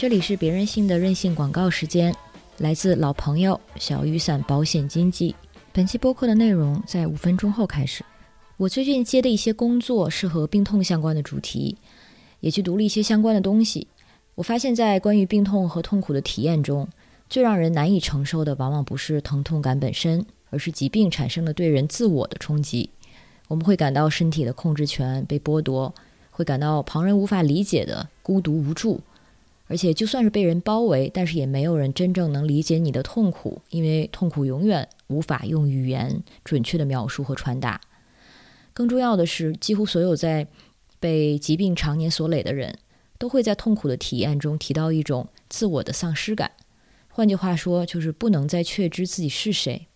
这里是别人性的任性广告时间，来自老朋友小雨伞保险经纪。本期播客的内容在五分钟后开始。我最近接的一些工作是和病痛相关的主题，也去读了一些相关的东西。我发现，在关于病痛和痛苦的体验中，最让人难以承受的，往往不是疼痛感本身，而是疾病产生的对人自我的冲击。我们会感到身体的控制权被剥夺，会感到旁人无法理解的孤独无助。而且，就算是被人包围，但是也没有人真正能理解你的痛苦，因为痛苦永远无法用语言准确的描述和传达。更重要的是，几乎所有在被疾病常年所累的人，都会在痛苦的体验中提到一种自我的丧失感。换句话说，就是不能再确知自己是谁。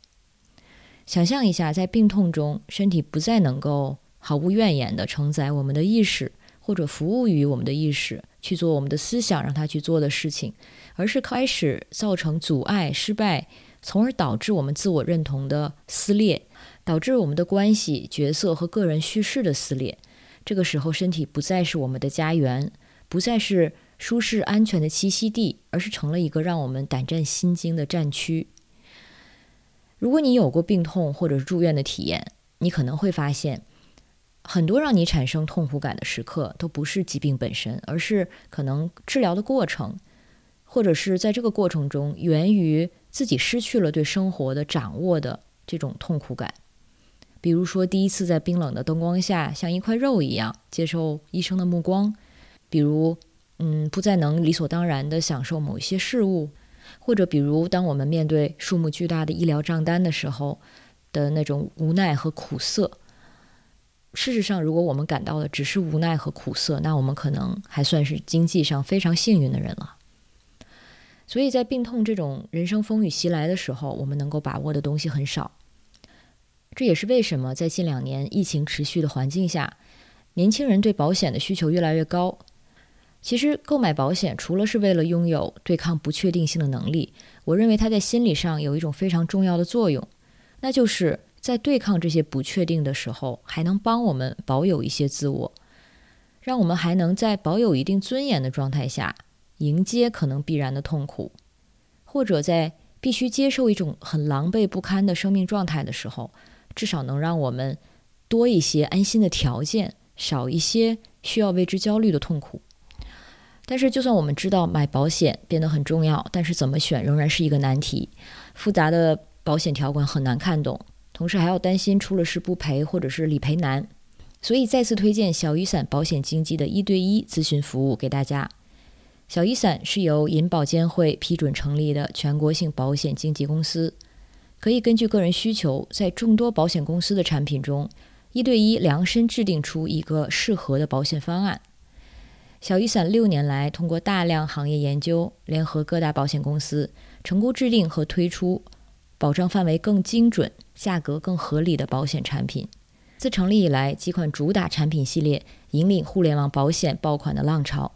想象一下，在病痛中，身体不再能够毫无怨言地承载我们的意识，或者服务于我们的意识。去做我们的思想让他去做的事情，而是开始造成阻碍、失败，从而导致我们自我认同的撕裂，导致我们的关系、角色和个人叙事的撕裂。这个时候，身体不再是我们的家园，不再是舒适安全的栖息地，而是成了一个让我们胆战心惊的战区。如果你有过病痛或者住院的体验，你可能会发现。很多让你产生痛苦感的时刻，都不是疾病本身，而是可能治疗的过程，或者是在这个过程中源于自己失去了对生活的掌握的这种痛苦感。比如说，第一次在冰冷的灯光下像一块肉一样接受医生的目光；比如，嗯，不再能理所当然地享受某一些事物；或者比如，当我们面对数目巨大的医疗账单的时候的那种无奈和苦涩。事实上，如果我们感到的只是无奈和苦涩，那我们可能还算是经济上非常幸运的人了。所以在病痛这种人生风雨袭来的时候，我们能够把握的东西很少。这也是为什么在近两年疫情持续的环境下，年轻人对保险的需求越来越高。其实，购买保险除了是为了拥有对抗不确定性的能力，我认为它在心理上有一种非常重要的作用，那就是。在对抗这些不确定的时候，还能帮我们保有一些自我，让我们还能在保有一定尊严的状态下迎接可能必然的痛苦，或者在必须接受一种很狼狈不堪的生命状态的时候，至少能让我们多一些安心的条件，少一些需要为之焦虑的痛苦。但是，就算我们知道买保险变得很重要，但是怎么选仍然是一个难题。复杂的保险条款很难看懂。同时还要担心出了事不赔，或者是理赔难，所以再次推荐小雨伞保险经纪的一对一咨询服务给大家。小雨伞是由银保监会批准成立的全国性保险经纪公司，可以根据个人需求，在众多保险公司的产品中，一对一量身制定出一个适合的保险方案。小雨伞六年来通过大量行业研究，联合各大保险公司，成功制定和推出保障范围更精准。价格更合理的保险产品，自成立以来，几款主打产品系列引领互联网保险爆款的浪潮。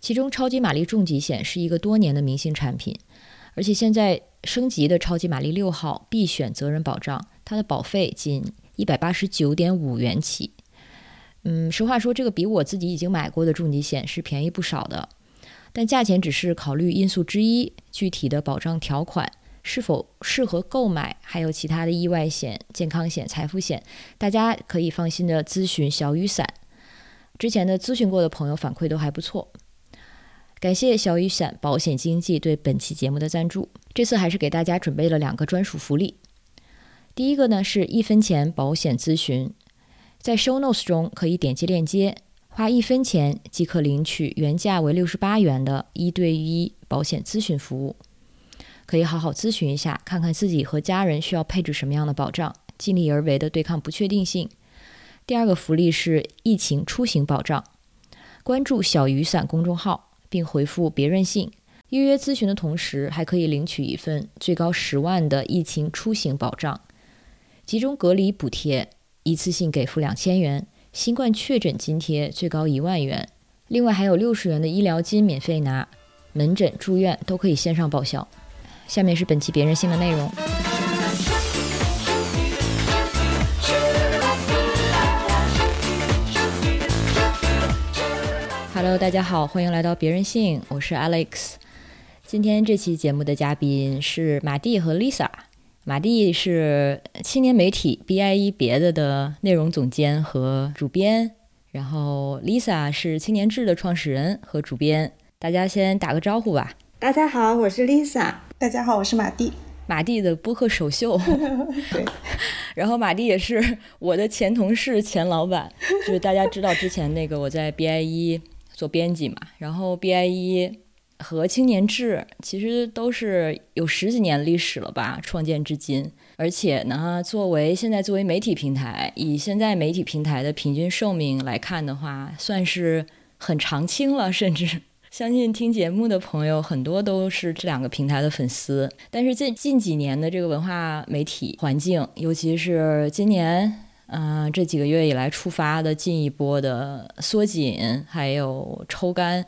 其中，超级玛丽重疾险是一个多年的明星产品，而且现在升级的超级玛丽六号必选责任保障，它的保费仅一百八十九点五元起。嗯，实话说，这个比我自己已经买过的重疾险是便宜不少的，但价钱只是考虑因素之一，具体的保障条款。是否适合购买？还有其他的意外险、健康险、财富险，大家可以放心的咨询小雨伞。之前的咨询过的朋友反馈都还不错，感谢小雨伞保险经纪对本期节目的赞助。这次还是给大家准备了两个专属福利。第一个呢是一分钱保险咨询，在 Show Notes 中可以点击链接，花一分钱即可领取原价为六十八元的一对一保险咨询服务。可以好好咨询一下，看看自己和家人需要配置什么样的保障，尽力而为的对抗不确定性。第二个福利是疫情出行保障，关注小雨伞公众号并回复“别任性”，预约咨询的同时还可以领取一份最高十万的疫情出行保障，集中隔离补贴，一次性给付两千元，新冠确诊津贴最高一万元，另外还有六十元的医疗金免费拿，门诊住院都可以线上报销。下面是本期别人性的内容。Hello，大家好，欢迎来到别人性，我是 Alex。今天这期节目的嘉宾是马蒂和 Lisa。马蒂是青年媒体 BIE 别的的内容总监和主编，然后 Lisa 是青年志的创始人和主编。大家先打个招呼吧。大家好，我是 Lisa。大家好，我是马蒂。马蒂的播客首秀。对。然后马蒂也是我的前同事、前老板，就是大家知道之前那个我在 BIE。做编辑嘛，然后 BIE 和青年志其实都是有十几年历史了吧，创建至今。而且呢，作为现在作为媒体平台，以现在媒体平台的平均寿命来看的话，算是很长青了。甚至相信听节目的朋友很多都是这两个平台的粉丝。但是近近几年的这个文化媒体环境，尤其是今年。嗯，这几个月以来触发的进一波的缩紧，还有抽干，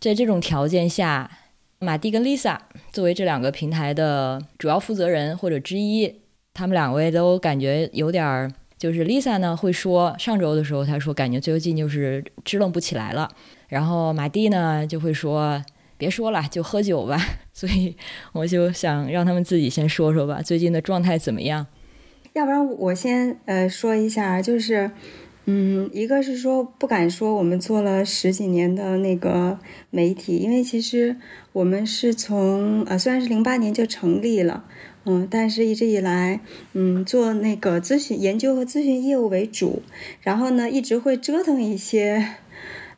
在这种条件下，马蒂跟 Lisa 作为这两个平台的主要负责人或者之一，他们两位都感觉有点儿，就是 Lisa 呢会说，上周的时候他说感觉最近就是支棱不起来了，然后马蒂呢就会说别说了，就喝酒吧。所以我就想让他们自己先说说吧，最近的状态怎么样？要不然我先呃说一下，就是，嗯，一个是说不敢说我们做了十几年的那个媒体，因为其实我们是从呃虽然是零八年就成立了，嗯，但是一直以来，嗯，做那个咨询研究和咨询业务为主，然后呢一直会折腾一些，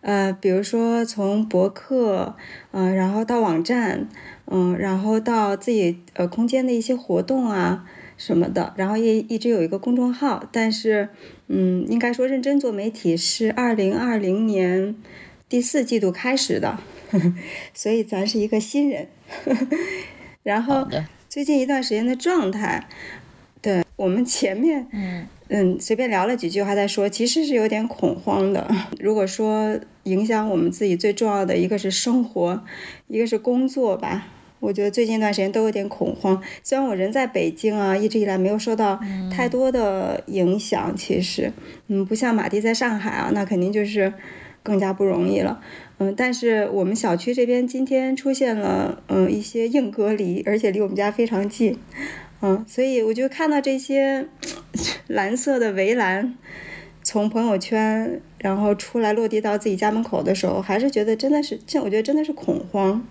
呃，比如说从博客，嗯，然后到网站，嗯，然后到自己呃空间的一些活动啊。什么的，然后也一直有一个公众号，但是，嗯，应该说认真做媒体是二零二零年第四季度开始的，所以咱是一个新人。然后最近一段时间的状态，对我们前面，嗯嗯，随便聊了几句，话再说，其实是有点恐慌的。如果说影响我们自己最重要的一个是生活，一个是工作吧。我觉得最近一段时间都有点恐慌，虽然我人在北京啊，一直以来没有受到太多的影响。其实，嗯，不像马蒂在上海啊，那肯定就是更加不容易了。嗯，但是我们小区这边今天出现了嗯一些硬隔离，而且离我们家非常近。嗯，所以我就看到这些 蓝色的围栏从朋友圈然后出来落地到自己家门口的时候，还是觉得真的是，这我觉得真的是恐慌。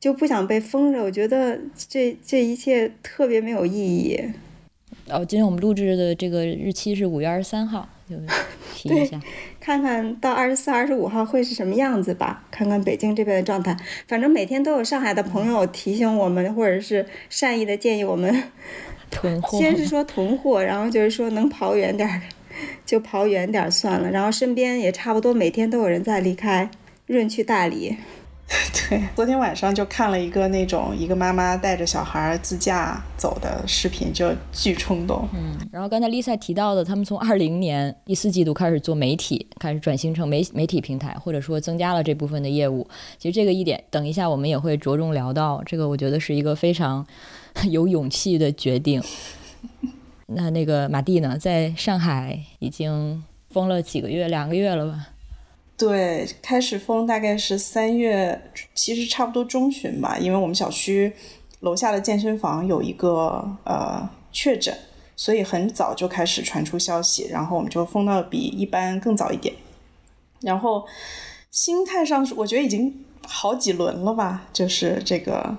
就不想被封着，我觉得这这一切特别没有意义。哦，今天我们录制的这个日期是五月二十三号，就提一下，看看到二十四、二十五号会是什么样子吧。看看北京这边的状态，反正每天都有上海的朋友提醒我们，或者是善意的建议我们囤货。先是说囤货，然后就是说能跑远点儿就跑远点儿算了。然后身边也差不多每天都有人在离开润去大理。对，昨天晚上就看了一个那种一个妈妈带着小孩儿自驾走的视频，就巨冲动。嗯，然后刚才 Lisa 提到的，他们从二零年第四季度开始做媒体，开始转型成媒媒体平台，或者说增加了这部分的业务。其实这个一点，等一下我们也会着重聊到。这个我觉得是一个非常 有勇气的决定。那那个马蒂呢，在上海已经封了几个月，两个月了吧？对，开始封大概是三月，其实差不多中旬吧，因为我们小区楼下的健身房有一个呃确诊，所以很早就开始传出消息，然后我们就封到比一般更早一点。然后心态上，我觉得已经好几轮了吧，就是这个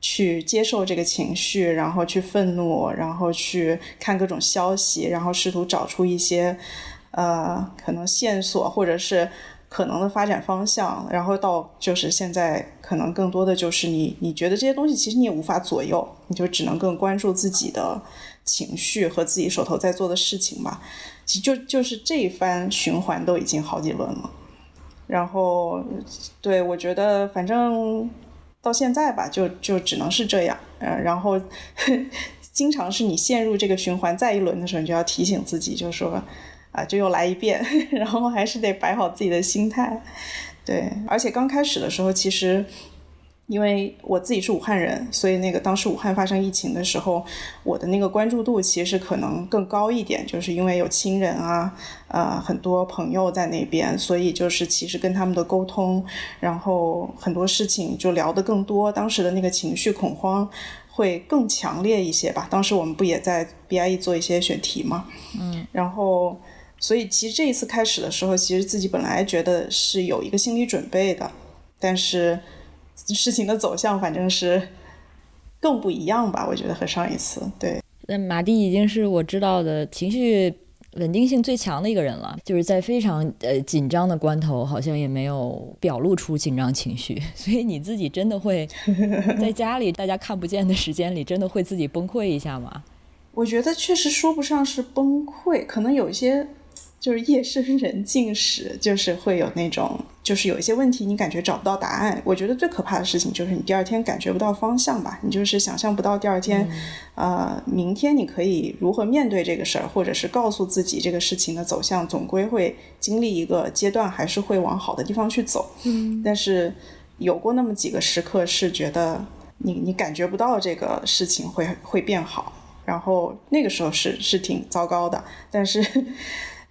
去接受这个情绪，然后去愤怒，然后去看各种消息，然后试图找出一些呃可能线索，或者是。可能的发展方向，然后到就是现在，可能更多的就是你，你觉得这些东西其实你也无法左右，你就只能更关注自己的情绪和自己手头在做的事情吧。就就是这一番循环都已经好几轮了。然后，对我觉得反正到现在吧，就就只能是这样。嗯，然后 经常是你陷入这个循环再一轮的时候，你就要提醒自己，就说。啊，就又来一遍，然后还是得摆好自己的心态，对。而且刚开始的时候，其实因为我自己是武汉人，所以那个当时武汉发生疫情的时候，我的那个关注度其实可能更高一点，就是因为有亲人啊，呃，很多朋友在那边，所以就是其实跟他们的沟通，然后很多事情就聊得更多，当时的那个情绪恐慌会更强烈一些吧。当时我们不也在 BIE 做一些选题嘛，嗯，然后所以其实这一次开始的时候，其实自己本来觉得是有一个心理准备的，但是。事情的走向反正是更不一样吧，我觉得和上一次对。那马蒂已经是我知道的情绪稳定性最强的一个人了，就是在非常呃紧张的关头，好像也没有表露出紧张情绪。所以你自己真的会 在家里大家看不见的时间里，真的会自己崩溃一下吗？我觉得确实说不上是崩溃，可能有一些。就是夜深人静时，就是会有那种，就是有一些问题你感觉找不到答案。我觉得最可怕的事情就是你第二天感觉不到方向吧，你就是想象不到第二天，呃，明天你可以如何面对这个事儿，或者是告诉自己这个事情的走向总归会经历一个阶段，还是会往好的地方去走。嗯，但是有过那么几个时刻是觉得你你感觉不到这个事情会会变好，然后那个时候是是挺糟糕的，但是。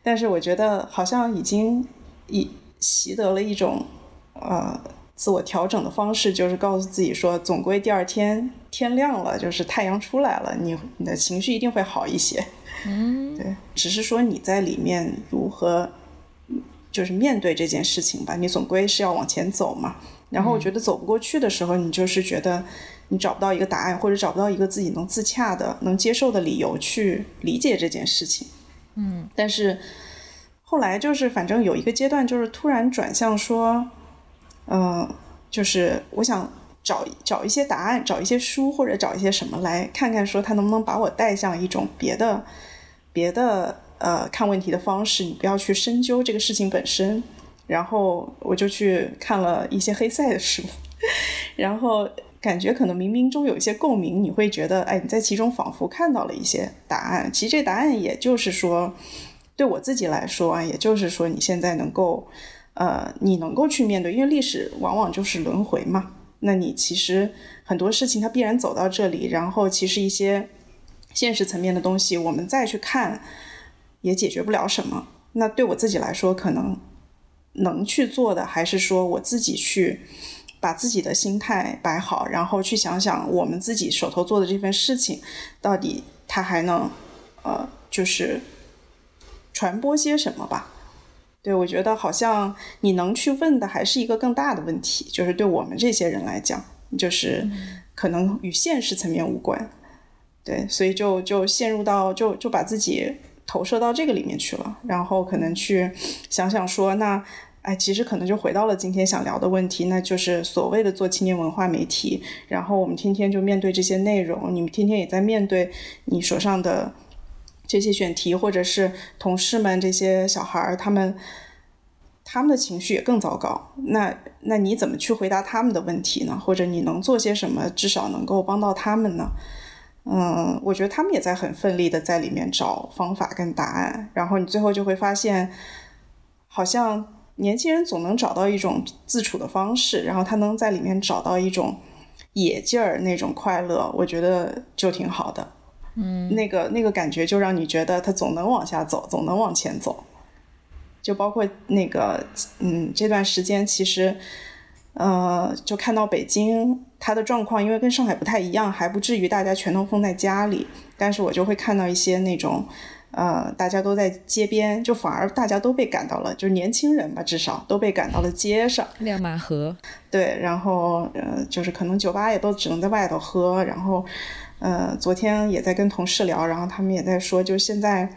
但是我觉得好像已经已习得了一种呃自我调整的方式，就是告诉自己说，总归第二天天亮了，就是太阳出来了，你你的情绪一定会好一些。嗯，对，只是说你在里面如何就是面对这件事情吧，你总归是要往前走嘛。然后我觉得走不过去的时候，你就是觉得你找不到一个答案，或者找不到一个自己能自洽的、能接受的理由去理解这件事情。嗯，但是后来就是，反正有一个阶段，就是突然转向说，嗯，就是我想找找一些答案，找一些书或者找一些什么来看看，说他能不能把我带向一种别的别的呃看问题的方式。你不要去深究这个事情本身。然后我就去看了一些黑塞的书，然后感觉可能冥冥中有一些共鸣，你会觉得，哎，你在其中仿佛看到了一些答案。其实这答案也就是说。对我自己来说啊，也就是说，你现在能够，呃，你能够去面对，因为历史往往就是轮回嘛。那你其实很多事情它必然走到这里，然后其实一些现实层面的东西，我们再去看，也解决不了什么。那对我自己来说，可能能去做的，还是说我自己去把自己的心态摆好，然后去想想我们自己手头做的这份事情，到底它还能，呃，就是。传播些什么吧？对我觉得好像你能去问的还是一个更大的问题，就是对我们这些人来讲，就是可能与现实层面无关。对，所以就就陷入到就就把自己投射到这个里面去了，然后可能去想想说，那哎，其实可能就回到了今天想聊的问题，那就是所谓的做青年文化媒体，然后我们天天就面对这些内容，你们天天也在面对你手上的。这些选题，或者是同事们这些小孩儿，他们他们的情绪也更糟糕。那那你怎么去回答他们的问题呢？或者你能做些什么，至少能够帮到他们呢？嗯，我觉得他们也在很奋力的在里面找方法跟答案。然后你最后就会发现，好像年轻人总能找到一种自处的方式，然后他能在里面找到一种野劲儿，那种快乐，我觉得就挺好的。嗯，那个那个感觉就让你觉得他总能往下走，总能往前走。就包括那个，嗯，这段时间其实，呃，就看到北京它的状况，因为跟上海不太一样，还不至于大家全都封在家里。但是我就会看到一些那种，呃，大家都在街边，就反而大家都被赶到了，就是年轻人吧，至少都被赶到了街上。亮马河。对，然后呃，就是可能酒吧也都只能在外头喝，然后。呃，昨天也在跟同事聊，然后他们也在说，就是现在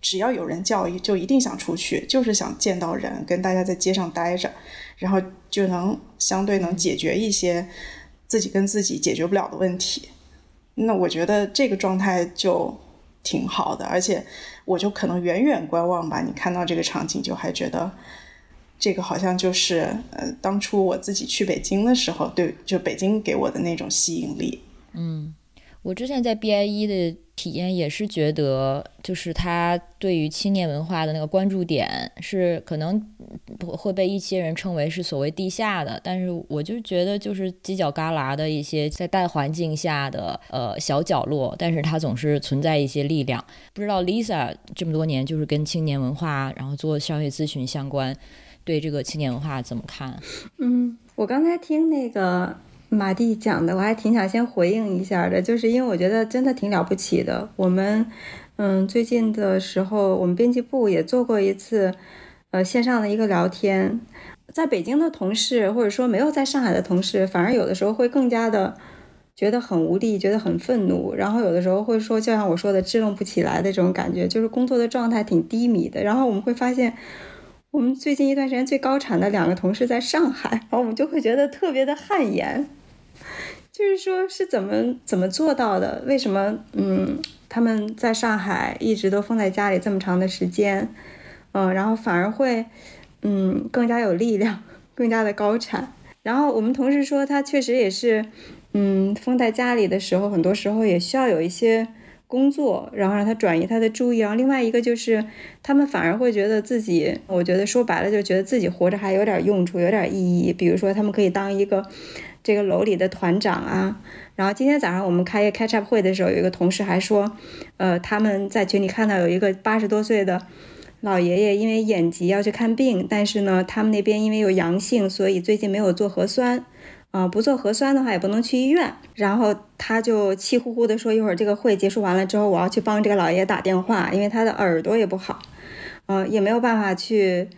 只要有人叫，就一定想出去，就是想见到人，跟大家在街上待着，然后就能相对能解决一些自己跟自己解决不了的问题。那我觉得这个状态就挺好的，而且我就可能远远观望吧，你看到这个场景就还觉得这个好像就是呃，当初我自己去北京的时候，对，就北京给我的那种吸引力，嗯。我之前在 BIE 的体验也是觉得，就是他对于青年文化的那个关注点是可能会被一些人称为是所谓地下的，但是我就觉得就是犄角旮旯的一些在大环境下的呃小角落，但是它总是存在一些力量。不知道 Lisa 这么多年就是跟青年文化，然后做商业咨询相关，对这个青年文化怎么看？嗯，我刚才听那个。马蒂讲的，我还挺想先回应一下的，就是因为我觉得真的挺了不起的。我们，嗯，最近的时候，我们编辑部也做过一次，呃，线上的一个聊天。在北京的同事，或者说没有在上海的同事，反而有的时候会更加的觉得很无力，觉得很愤怒，然后有的时候会说，就像我说的，支棱不起来的这种感觉，就是工作的状态挺低迷的。然后我们会发现。我们最近一段时间最高产的两个同事在上海，然后我们就会觉得特别的汗颜，就是说是怎么怎么做到的？为什么嗯他们在上海一直都封在家里这么长的时间，嗯，然后反而会嗯更加有力量，更加的高产？然后我们同事说他确实也是，嗯封在家里的时候，很多时候也需要有一些。工作，然后让他转移他的注意，然后另外一个就是他们反而会觉得自己，我觉得说白了就觉得自己活着还有点用处，有点意义。比如说他们可以当一个这个楼里的团长啊。然后今天早上我们开一个 catch up 会的时候，有一个同事还说，呃，他们在群里看到有一个八十多岁的老爷爷因为眼疾要去看病，但是呢，他们那边因为有阳性，所以最近没有做核酸。啊，不做核酸的话也不能去医院。然后他就气呼呼的说：“一会儿这个会结束完了之后，我要去帮这个老爷打电话，因为他的耳朵也不好，呃，也没有办法去，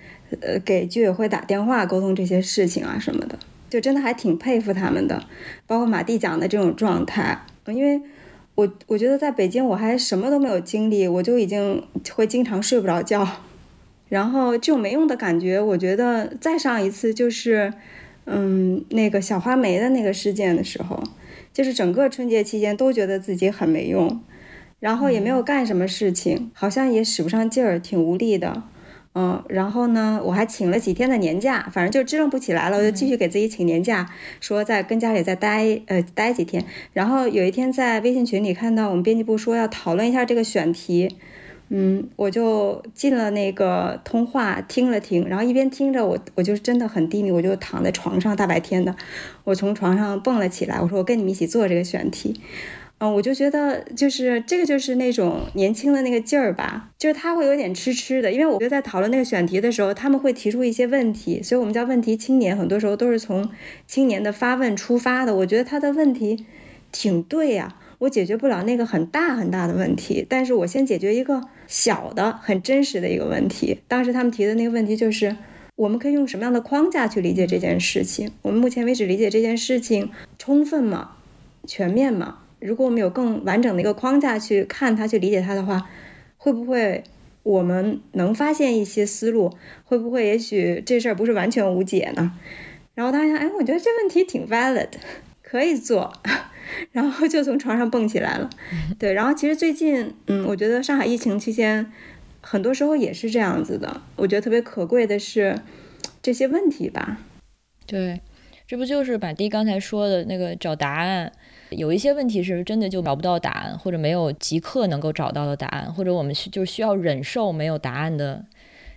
呃，给居委会打电话沟通这些事情啊什么的。就真的还挺佩服他们的，包括马蒂讲的这种状态。因为我我觉得在北京我还什么都没有经历，我就已经会经常睡不着觉，然后这种没用的感觉，我觉得再上一次就是。”嗯，那个小花梅的那个事件的时候，就是整个春节期间都觉得自己很没用，然后也没有干什么事情，好像也使不上劲儿，挺无力的。嗯，然后呢，我还请了几天的年假，反正就支棱不起来了，我就继续给自己请年假，说在跟家里再待呃待几天。然后有一天在微信群里看到我们编辑部说要讨论一下这个选题。嗯，我就进了那个通话，听了听，然后一边听着，我我就真的很低迷，我就躺在床上，大白天的，我从床上蹦了起来，我说我跟你们一起做这个选题，嗯，我就觉得就是这个就是那种年轻的那个劲儿吧，就是他会有点痴痴的，因为我觉得在讨论那个选题的时候，他们会提出一些问题，所以我们叫问题青年，很多时候都是从青年的发问出发的，我觉得他的问题挺对呀。我解决不了那个很大很大的问题，但是我先解决一个小的、很真实的一个问题。当时他们提的那个问题就是，我们可以用什么样的框架去理解这件事情？我们目前为止理解这件事情充分吗？全面吗？如果我们有更完整的一个框架去看它、去理解它的话，会不会我们能发现一些思路？会不会也许这事儿不是完全无解呢？然后他想，哎，我觉得这问题挺 valid，可以做。然后就从床上蹦起来了，对。然后其实最近，嗯，我觉得上海疫情期间，很多时候也是这样子的。我觉得特别可贵的是这些问题吧。对，这不就是马蒂刚才说的那个找答案？有一些问题是真的就找不到答案，或者没有即刻能够找到的答案，或者我们需就需要忍受没有答案的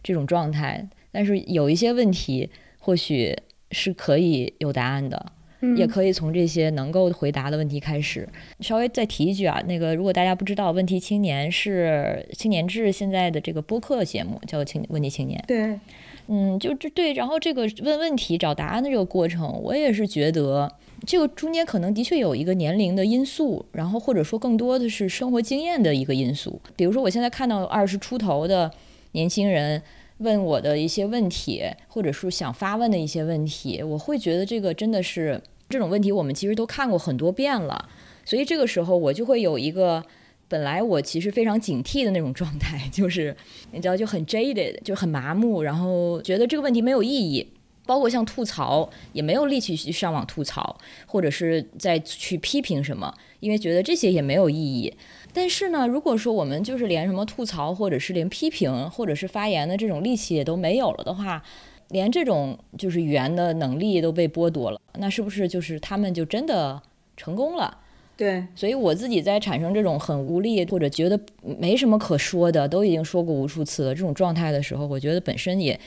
这种状态。但是有一些问题或许是可以有答案的。也可以从这些能够回答的问题开始，稍微再提一句啊，那个如果大家不知道，问题青年是青年志现在的这个播客节目，叫青问题青年。对，嗯，就这对，然后这个问问题找答案的这个过程，我也是觉得这个中间可能的确有一个年龄的因素，然后或者说更多的是生活经验的一个因素。比如说我现在看到二十出头的年轻人。问我的一些问题，或者是想发问的一些问题，我会觉得这个真的是这种问题，我们其实都看过很多遍了，所以这个时候我就会有一个本来我其实非常警惕的那种状态，就是你知道就很 jaded，就很麻木，然后觉得这个问题没有意义，包括像吐槽也没有力气去上网吐槽，或者是再去批评什么，因为觉得这些也没有意义。但是呢，如果说我们就是连什么吐槽，或者是连批评，或者是发言的这种力气也都没有了的话，连这种就是语言的能力都被剥夺了，那是不是就是他们就真的成功了？对，所以我自己在产生这种很无力或者觉得没什么可说的，都已经说过无数次了这种状态的时候，我觉得本身也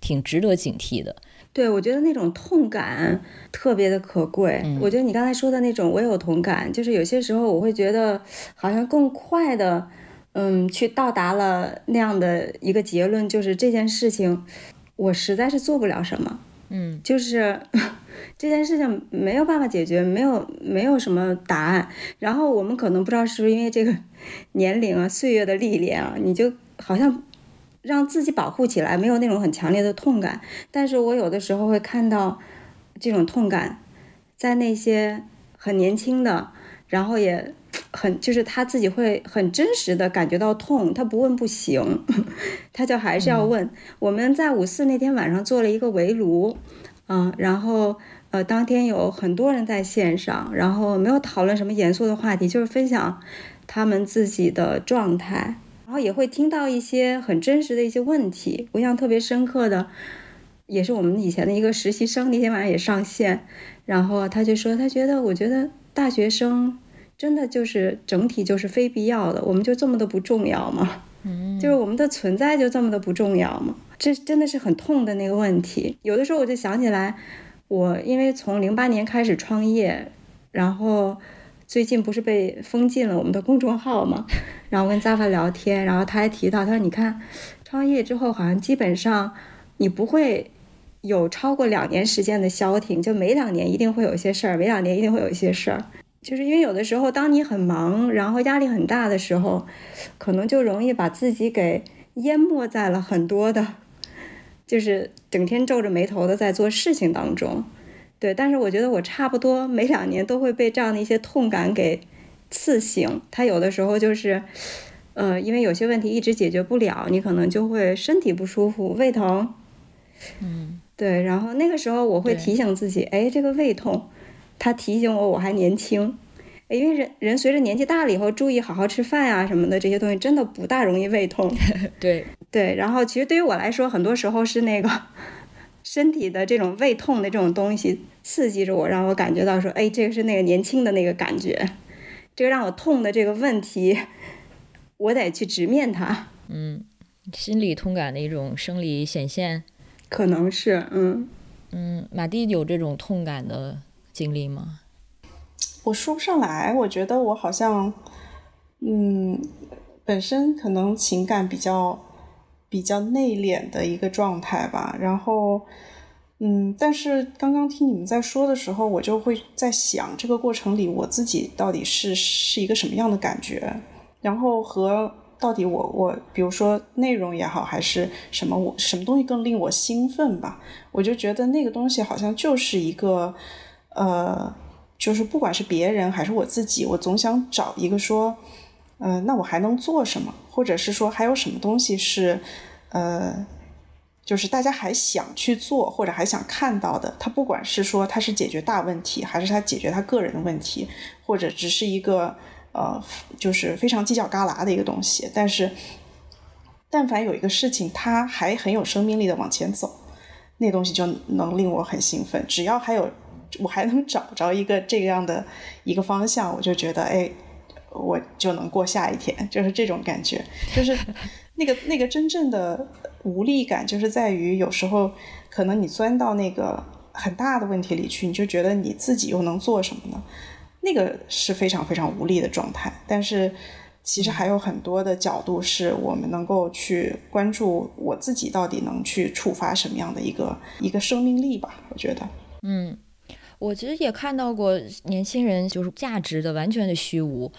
挺值得警惕的。对，我觉得那种痛感特别的可贵。我觉得你刚才说的那种，我有同感。就是有些时候我会觉得，好像更快的，嗯，去到达了那样的一个结论，就是这件事情，我实在是做不了什么。嗯，就是 这件事情没有办法解决，没有没有什么答案。然后我们可能不知道是不是因为这个 年龄啊、岁月的历练啊，你就好像。让自己保护起来，没有那种很强烈的痛感。但是我有的时候会看到这种痛感，在那些很年轻的，然后也很就是他自己会很真实的感觉到痛，他不问不行，他就还是要问。我们在五四那天晚上做了一个围炉，嗯，然后呃当天有很多人在线上，然后没有讨论什么严肃的话题，就是分享他们自己的状态。然后也会听到一些很真实的一些问题。我印象特别深刻的，也是我们以前的一个实习生，那天晚上也上线，然后他就说，他觉得，我觉得大学生真的就是整体就是非必要的，我们就这么的不重要吗？嗯，就是我们的存在就这么的不重要吗？这真的是很痛的那个问题。有的时候我就想起来，我因为从零八年开始创业，然后。最近不是被封禁了我们的公众号吗？然后跟 Zava 聊天，然后他还提到，他说：“你看，创业之后好像基本上你不会有超过两年时间的消停，就每两年一定会有一些事儿，每两年一定会有一些事儿。就是因为有的时候，当你很忙，然后压力很大的时候，可能就容易把自己给淹没在了很多的，就是整天皱着眉头的在做事情当中。”对，但是我觉得我差不多每两年都会被这样的一些痛感给刺醒。他有的时候就是，呃，因为有些问题一直解决不了，你可能就会身体不舒服、胃疼。嗯，对。然后那个时候我会提醒自己，哎，这个胃痛，他提醒我我还年轻。因为人人随着年纪大了以后，注意好好吃饭呀什么的这些东西，真的不大容易胃痛。对对。然后其实对于我来说，很多时候是那个。身体的这种胃痛的这种东西刺激着我，让我感觉到说，哎，这个是那个年轻的那个感觉，这个让我痛的这个问题，我得去直面它。嗯，心理痛感的一种生理显现，可能是，嗯嗯，马蒂有这种痛感的经历吗？我说不上来，我觉得我好像，嗯，本身可能情感比较。比较内敛的一个状态吧，然后，嗯，但是刚刚听你们在说的时候，我就会在想，这个过程里我自己到底是是一个什么样的感觉，然后和到底我我，比如说内容也好，还是什么，我什么东西更令我兴奋吧？我就觉得那个东西好像就是一个，呃，就是不管是别人还是我自己，我总想找一个说。嗯，那我还能做什么？或者是说还有什么东西是，呃，就是大家还想去做或者还想看到的？他不管是说他是解决大问题，还是他解决他个人的问题，或者只是一个呃，就是非常犄角旮旯的一个东西。但是，但凡有一个事情，它还很有生命力的往前走，那东西就能令我很兴奋。只要还有，我还能找着一个这样的一个方向，我就觉得哎。我就能过下一天，就是这种感觉，就是那个那个真正的无力感，就是在于有时候可能你钻到那个很大的问题里去，你就觉得你自己又能做什么呢？那个是非常非常无力的状态。但是其实还有很多的角度是我们能够去关注，我自己到底能去触发什么样的一个一个生命力吧？我觉得，嗯，我其实也看到过年轻人就是价值的完全的虚无。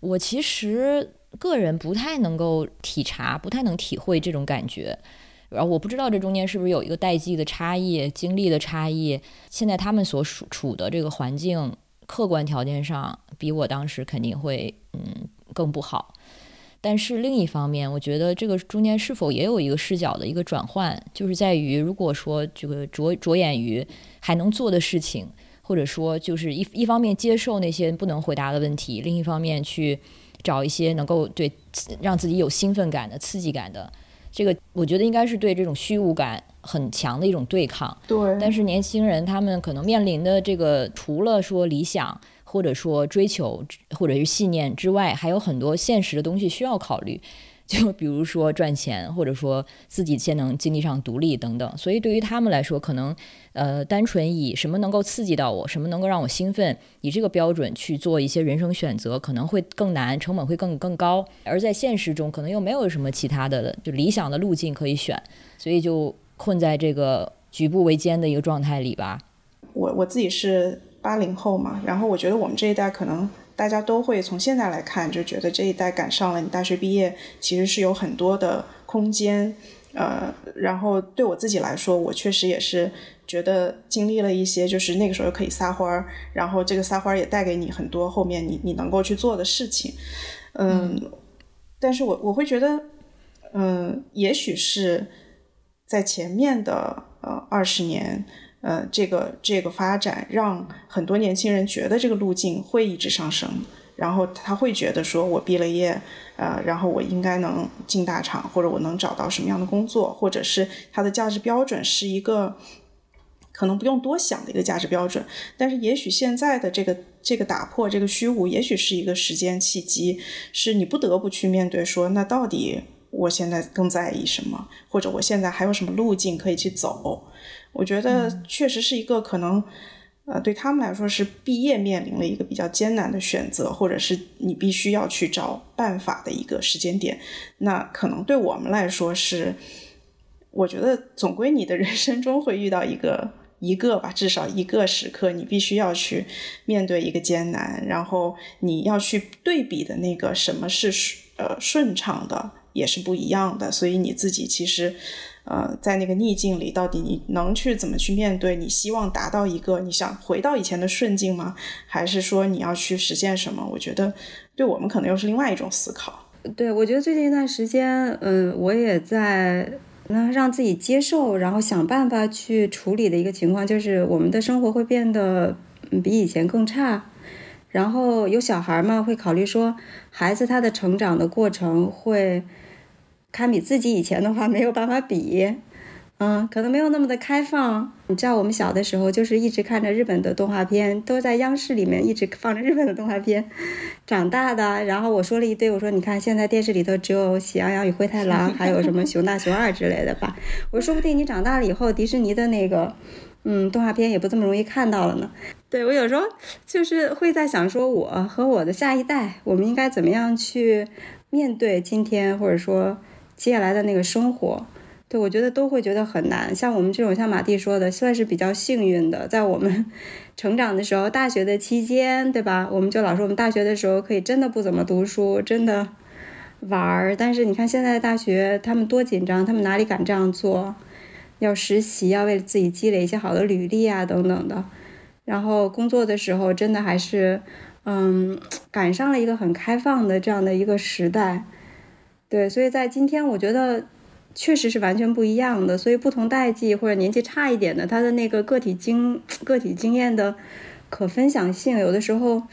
我其实个人不太能够体察，不太能体会这种感觉，然后我不知道这中间是不是有一个代际的差异、经历的差异。现在他们所处处的这个环境，客观条件上比我当时肯定会嗯更不好。但是另一方面，我觉得这个中间是否也有一个视角的一个转换，就是在于如果说这个着着眼于还能做的事情。或者说，就是一一方面接受那些不能回答的问题，另一方面去找一些能够对让自己有兴奋感的、刺激感的。这个我觉得应该是对这种虚无感很强的一种对抗。对。但是年轻人他们可能面临的这个，除了说理想。或者说追求或者是信念之外，还有很多现实的东西需要考虑。就比如说赚钱，或者说自己先能经济上独立等等，所以对于他们来说，可能呃单纯以什么能够刺激到我，什么能够让我兴奋，以这个标准去做一些人生选择，可能会更难，成本会更更高。而在现实中，可能又没有什么其他的就理想的路径可以选，所以就困在这个举步维艰的一个状态里吧。我我自己是八零后嘛，然后我觉得我们这一代可能。大家都会从现在来看，就觉得这一代赶上了。你大学毕业其实是有很多的空间，呃，然后对我自己来说，我确实也是觉得经历了一些，就是那个时候可以撒欢儿，然后这个撒欢儿也带给你很多后面你你能够去做的事情，嗯，但是我我会觉得，嗯，也许是在前面的呃二十年。呃，这个这个发展让很多年轻人觉得这个路径会一直上升，然后他会觉得说，我毕了业，呃，然后我应该能进大厂，或者我能找到什么样的工作，或者是他的价值标准是一个可能不用多想的一个价值标准。但是也许现在的这个这个打破这个虚无，也许是一个时间契机，是你不得不去面对说，那到底我现在更在意什么，或者我现在还有什么路径可以去走？我觉得确实是一个可能，呃，对他们来说是毕业面临了一个比较艰难的选择，或者是你必须要去找办法的一个时间点。那可能对我们来说是，我觉得总归你的人生中会遇到一个一个吧，至少一个时刻，你必须要去面对一个艰难，然后你要去对比的那个什么是呃顺畅的，也是不一样的。所以你自己其实。呃，在那个逆境里，到底你能去怎么去面对？你希望达到一个你想回到以前的顺境吗？还是说你要去实现什么？我觉得，对我们可能又是另外一种思考。对，我觉得最近一段时间，嗯，我也在那让自己接受，然后想办法去处理的一个情况，就是我们的生活会变得比以前更差。然后有小孩嘛，会考虑说，孩子他的成长的过程会。堪比自己以前的话没有办法比，嗯，可能没有那么的开放。你知道我们小的时候就是一直看着日本的动画片，都在央视里面一直放着日本的动画片长大的。然后我说了一堆，我说你看现在电视里头只有《喜羊羊与灰太狼》，还有什么《熊大熊二》之类的吧。我说不定你长大了以后，迪士尼的那个嗯动画片也不这么容易看到了呢。对我有时候就是会在想，说我和我的下一代，我们应该怎么样去面对今天，或者说。接下来的那个生活，对我觉得都会觉得很难。像我们这种，像马蒂说的，算是比较幸运的，在我们 成长的时候，大学的期间，对吧？我们就老说我们大学的时候可以真的不怎么读书，真的玩儿。但是你看现在的大学，他们多紧张，他们哪里敢这样做？要实习，要为自己积累一些好的履历啊，等等的。然后工作的时候，真的还是，嗯，赶上了一个很开放的这样的一个时代。对，所以在今天，我觉得确实是完全不一样的。所以不同代际或者年纪差一点的，他的那个个体经个体经验的可分享性，有的时候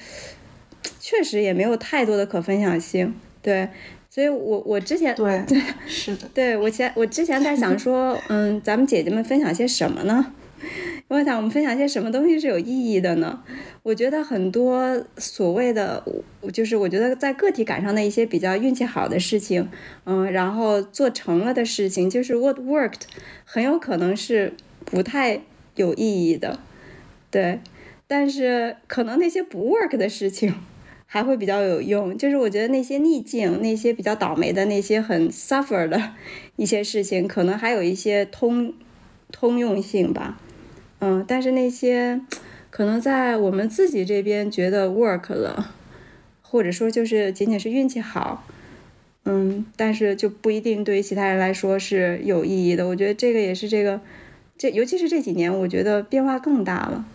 确实也没有太多的可分享性。对，所以我我之前对是的，对我前我之前在想说，嗯，咱们姐姐们分享些什么呢？我想，我们分享一些什么东西是有意义的呢？我觉得很多所谓的，就是我觉得在个体感上的一些比较运气好的事情，嗯，然后做成了的事情，就是 what worked，很有可能是不太有意义的，对。但是可能那些不 work 的事情还会比较有用，就是我觉得那些逆境、那些比较倒霉的那些很 suffer 的 一些事情，可能还有一些通通用性吧。嗯，但是那些可能在我们自己这边觉得 work 了，或者说就是仅仅是运气好，嗯，但是就不一定对于其他人来说是有意义的。我觉得这个也是这个，这尤其是这几年，我觉得变化更大了。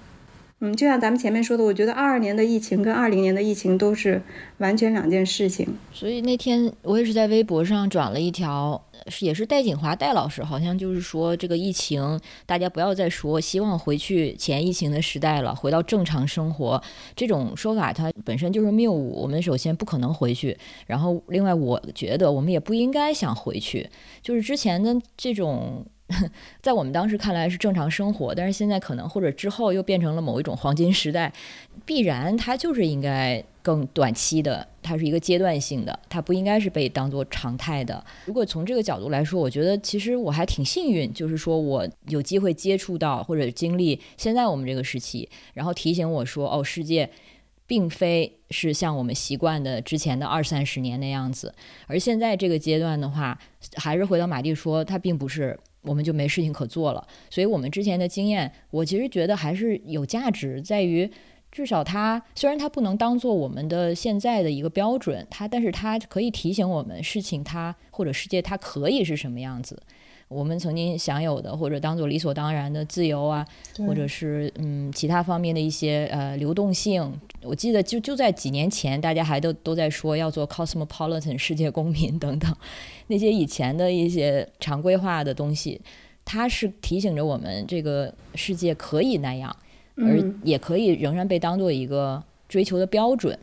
嗯，就像咱们前面说的，我觉得二二年的疫情跟二零年的疫情都是完全两件事情。所以那天我也是在微博上转了一条，也是戴锦华戴老师，好像就是说这个疫情，大家不要再说希望回去前疫情的时代了，回到正常生活这种说法，它本身就是谬误。我们首先不可能回去，然后另外我觉得我们也不应该想回去，就是之前的这种。在我们当时看来是正常生活，但是现在可能或者之后又变成了某一种黄金时代，必然它就是应该更短期的，它是一个阶段性的，它不应该是被当做常态的。如果从这个角度来说，我觉得其实我还挺幸运，就是说我有机会接触到或者经历现在我们这个时期，然后提醒我说，哦，世界。并非是像我们习惯的之前的二三十年那样子，而现在这个阶段的话，还是回到马蒂说，它并不是我们就没事情可做了。所以，我们之前的经验，我其实觉得还是有价值，在于至少它虽然它不能当做我们的现在的一个标准，它但是它可以提醒我们事情它或者世界它可以是什么样子。我们曾经享有的，或者当做理所当然的自由啊，或者是嗯其他方面的一些呃流动性。我记得就就在几年前，大家还都都在说要做 cosmopolitan 世界公民等等，那些以前的一些常规化的东西，它是提醒着我们这个世界可以那样，而也可以仍然被当做一个追求的标准。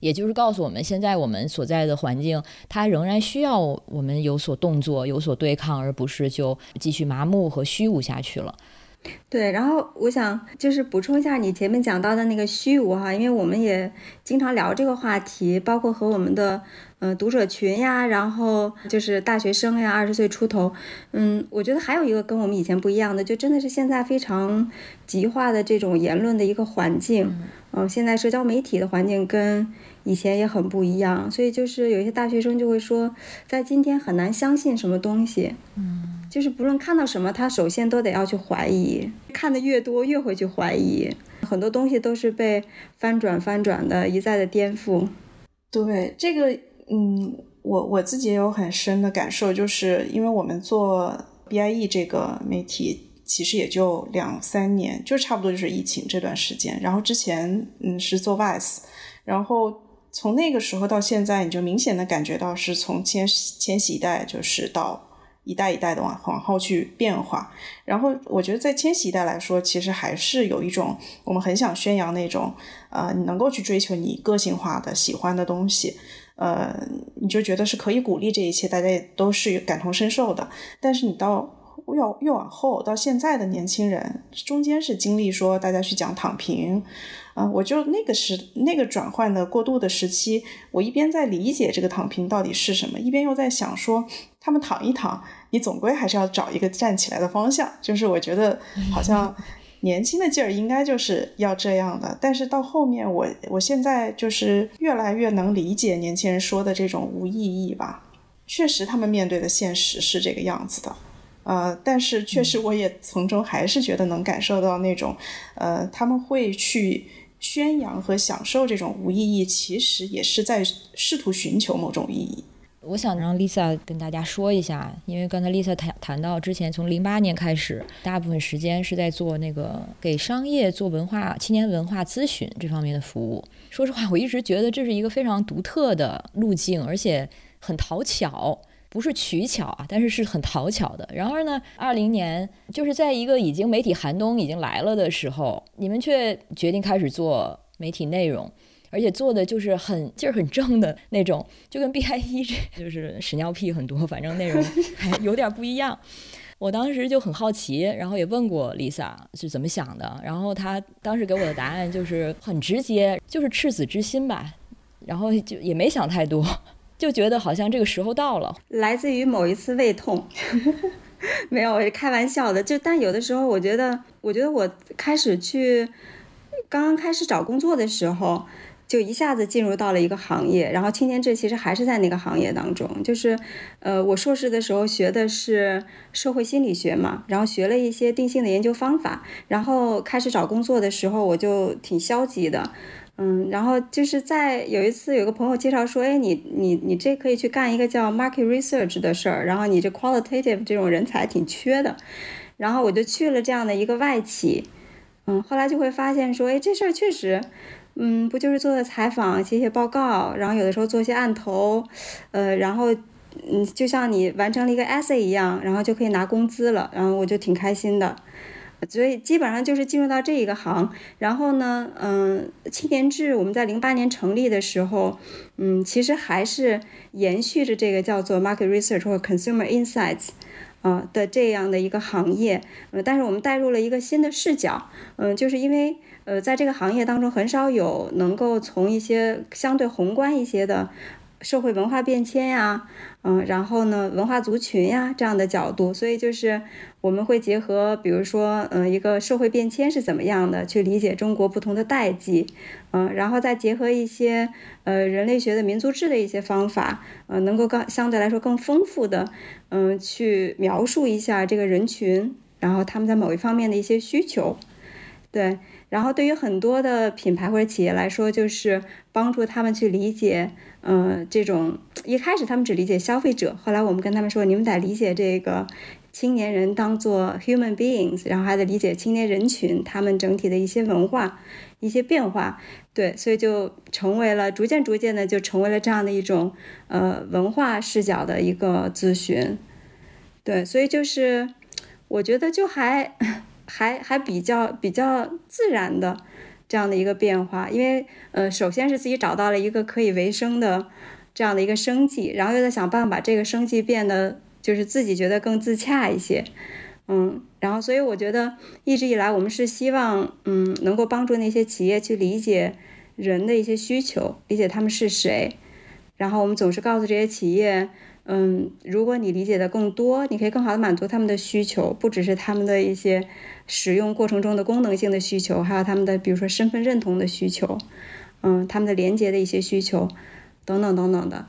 也就是告诉我们，现在我们所在的环境，它仍然需要我们有所动作、有所对抗，而不是就继续麻木和虚无下去了。对，然后我想就是补充一下你前面讲到的那个虚无哈，因为我们也经常聊这个话题，包括和我们的嗯读者群呀，然后就是大学生呀，二十岁出头，嗯，我觉得还有一个跟我们以前不一样的，就真的是现在非常极化的这种言论的一个环境，嗯，现在社交媒体的环境跟。以前也很不一样，所以就是有一些大学生就会说，在今天很难相信什么东西，嗯，就是不论看到什么，他首先都得要去怀疑，看的越多越会去怀疑，很多东西都是被翻转翻转的，一再的颠覆。对这个，嗯，我我自己也有很深的感受，就是因为我们做 BIE 这个媒体，其实也就两三年，就差不多就是疫情这段时间，然后之前嗯是做 VICE，然后。从那个时候到现在，你就明显的感觉到是从千千禧一代就是到一代一代的往往后去变化。然后我觉得在千禧一代来说，其实还是有一种我们很想宣扬那种，呃，你能够去追求你个性化的喜欢的东西，呃，你就觉得是可以鼓励这一切，大家也都是感同身受的。但是你到越越往后到现在的年轻人，中间是经历说大家去讲躺平。啊，我就那个时那个转换的过渡的时期，我一边在理解这个躺平到底是什么，一边又在想说，他们躺一躺，你总归还是要找一个站起来的方向。就是我觉得好像 年轻的劲儿应该就是要这样的，但是到后面我我现在就是越来越能理解年轻人说的这种无意义吧。确实，他们面对的现实是这个样子的，呃，但是确实我也从中还是觉得能感受到那种，呃，他们会去。宣扬和享受这种无意义，其实也是在试图寻求某种意义。我想让 Lisa 跟大家说一下，因为刚才 Lisa 谈谈到之前从零八年开始，大部分时间是在做那个给商业做文化、青年文化咨询这方面的服务。说实话，我一直觉得这是一个非常独特的路径，而且很讨巧。不是取巧啊，但是是很讨巧的。然而呢，二零年就是在一个已经媒体寒冬已经来了的时候，你们却决定开始做媒体内容，而且做的就是很劲儿很正的那种，就跟 B I E 这就是屎尿屁很多，反正内容还有点不一样。我当时就很好奇，然后也问过 Lisa 是怎么想的，然后她当时给我的答案就是很直接，就是赤子之心吧，然后就也没想太多。就觉得好像这个时候到了，来自于某一次胃痛，没有，我是开玩笑的。就但有的时候，我觉得，我觉得我开始去刚刚开始找工作的时候，就一下子进入到了一个行业。然后青年志其实还是在那个行业当中，就是呃，我硕士的时候学的是社会心理学嘛，然后学了一些定性的研究方法。然后开始找工作的时候，我就挺消极的。嗯，然后就是在有一次，有个朋友介绍说，哎，你你你这可以去干一个叫 market research 的事儿，然后你这 qualitative 这种人才挺缺的，然后我就去了这样的一个外企，嗯，后来就会发现说，哎，这事儿确实，嗯，不就是做做采访、写写报告，然后有的时候做些案头，呃，然后嗯，就像你完成了一个 essay 一样，然后就可以拿工资了，然后我就挺开心的。所以基本上就是进入到这一个行，然后呢，嗯，青年志我们在零八年成立的时候，嗯，其实还是延续着这个叫做 market research 或 consumer insights，啊的这样的一个行业，呃，但是我们带入了一个新的视角，嗯，就是因为呃，在这个行业当中很少有能够从一些相对宏观一些的。社会文化变迁呀，嗯，然后呢，文化族群呀这样的角度，所以就是我们会结合，比如说，嗯，一个社会变迁是怎么样的，去理解中国不同的代际，嗯，然后再结合一些呃人类学的民族志的一些方法，呃，能够更相对来说更丰富的，嗯，去描述一下这个人群，然后他们在某一方面的一些需求，对。然后对于很多的品牌或者企业来说，就是帮助他们去理解，嗯，这种一开始他们只理解消费者，后来我们跟他们说，你们得理解这个青年人当做 human beings，然后还得理解青年人群他们整体的一些文化、一些变化，对，所以就成为了逐渐逐渐的就成为了这样的一种呃文化视角的一个咨询，对，所以就是我觉得就还。还还比较比较自然的这样的一个变化，因为呃，首先是自己找到了一个可以维生的这样的一个生计，然后又在想办法把这个生计变得就是自己觉得更自洽一些，嗯，然后所以我觉得一直以来我们是希望嗯能够帮助那些企业去理解人的一些需求，理解他们是谁，然后我们总是告诉这些企业。嗯，如果你理解的更多，你可以更好的满足他们的需求，不只是他们的一些使用过程中的功能性的需求，还有他们的比如说身份认同的需求，嗯，他们的连接的一些需求，等等等等的，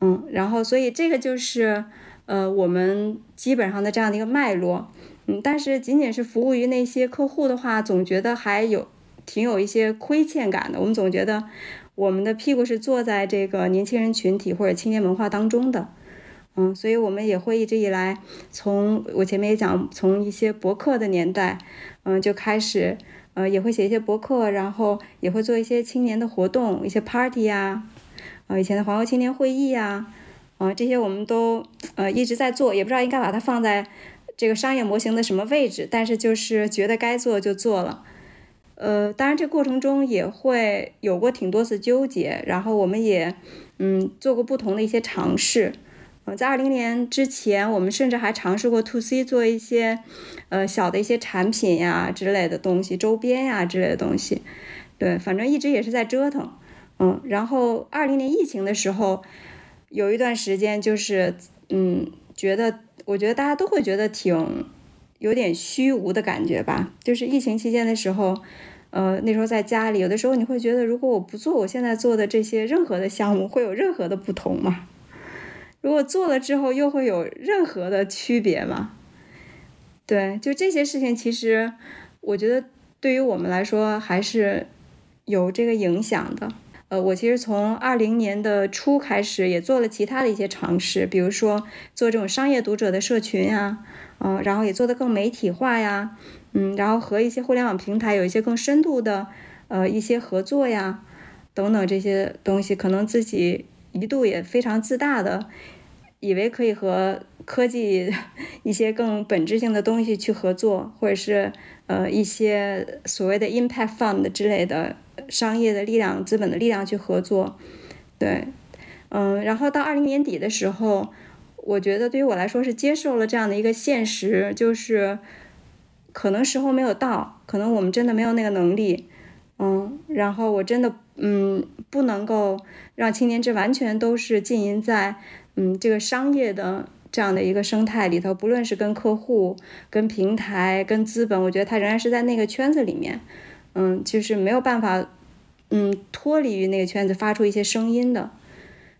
嗯，然后所以这个就是呃我们基本上的这样的一个脉络，嗯，但是仅仅是服务于那些客户的话，总觉得还有挺有一些亏欠感的，我们总觉得我们的屁股是坐在这个年轻人群体或者青年文化当中的。嗯，所以我们也会一直以来，从我前面也讲，从一些博客的年代，嗯，就开始，呃，也会写一些博客，然后也会做一些青年的活动，一些 party 呀，呃，以前的黄油青年会议呀，啊，这些我们都呃一直在做，也不知道应该把它放在这个商业模型的什么位置，但是就是觉得该做就做了，呃，当然这过程中也会有过挺多次纠结，然后我们也嗯做过不同的一些尝试。嗯，在二零年之前，我们甚至还尝试过 to C 做一些，呃，小的一些产品呀之类的东西，周边呀之类的东西。对，反正一直也是在折腾。嗯，然后二零年疫情的时候，有一段时间就是，嗯，觉得，我觉得大家都会觉得挺有点虚无的感觉吧。就是疫情期间的时候，呃，那时候在家里，有的时候你会觉得，如果我不做我现在做的这些任何的项目，会有任何的不同吗？如果做了之后又会有任何的区别吗？对，就这些事情，其实我觉得对于我们来说还是有这个影响的。呃，我其实从二零年的初开始也做了其他的一些尝试，比如说做这种商业读者的社群呀，嗯，然后也做得更媒体化呀，嗯，然后和一些互联网平台有一些更深度的呃一些合作呀，等等这些东西，可能自己一度也非常自大的。以为可以和科技 一些更本质性的东西去合作，或者是呃一些所谓的 impact fund 之类的商业的力量、资本的力量去合作，对，嗯，然后到二零年底的时候，我觉得对于我来说是接受了这样的一个现实，就是可能时候没有到，可能我们真的没有那个能力，嗯，然后我真的嗯不能够让青年志完全都是浸淫在。嗯，这个商业的这样的一个生态里头，不论是跟客户、跟平台、跟资本，我觉得它仍然是在那个圈子里面，嗯，就是没有办法，嗯，脱离于那个圈子发出一些声音的。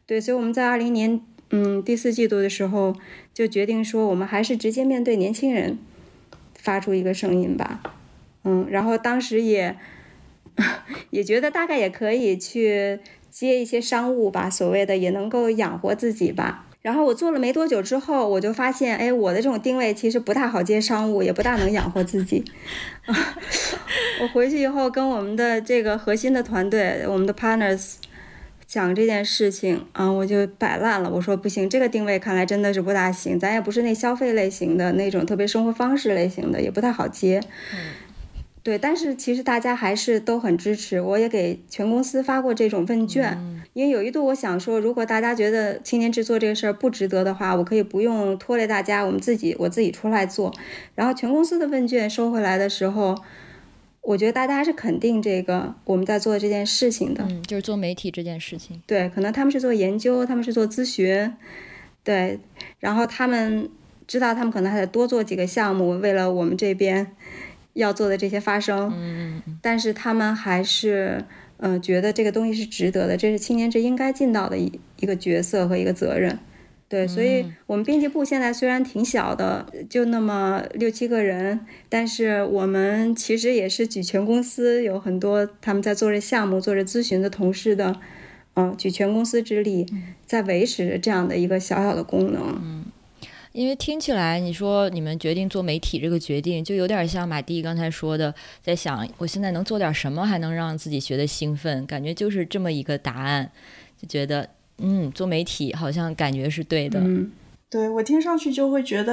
对，所以我们在二零年，嗯，第四季度的时候就决定说，我们还是直接面对年轻人发出一个声音吧，嗯，然后当时也 也觉得大概也可以去。接一些商务吧，所谓的也能够养活自己吧。然后我做了没多久之后，我就发现，哎，我的这种定位其实不大好接商务，也不大能养活自己。我回去以后跟我们的这个核心的团队，我们的 partners 讲这件事情啊，我就摆烂了。我说不行，这个定位看来真的是不大行，咱也不是那消费类型的那种特别生活方式类型的，也不太好接。对，但是其实大家还是都很支持，我也给全公司发过这种问卷，因为有一度我想说，如果大家觉得青年制作这个事儿不值得的话，我可以不用拖累大家，我们自己我自己出来做。然后全公司的问卷收回来的时候，我觉得大家还是肯定这个我们在做这件事情的，嗯，就是做媒体这件事情。对，可能他们是做研究，他们是做咨询，对，然后他们知道他们可能还得多做几个项目，为了我们这边。要做的这些发生，嗯但是他们还是，嗯，觉得这个东西是值得的，这是青年志应该尽到的一一个角色和一个责任，对，所以我们编辑部现在虽然挺小的，就那么六七个人，但是我们其实也是举全公司有很多他们在做着项目、做着咨询的同事的，嗯，举全公司之力在维持着这样的一个小小的功能，嗯。因为听起来，你说你们决定做媒体这个决定，就有点像马蒂刚才说的，在想我现在能做点什么，还能让自己学得兴奋，感觉就是这么一个答案，就觉得嗯，做媒体好像感觉是对的。嗯，对我听上去就会觉得，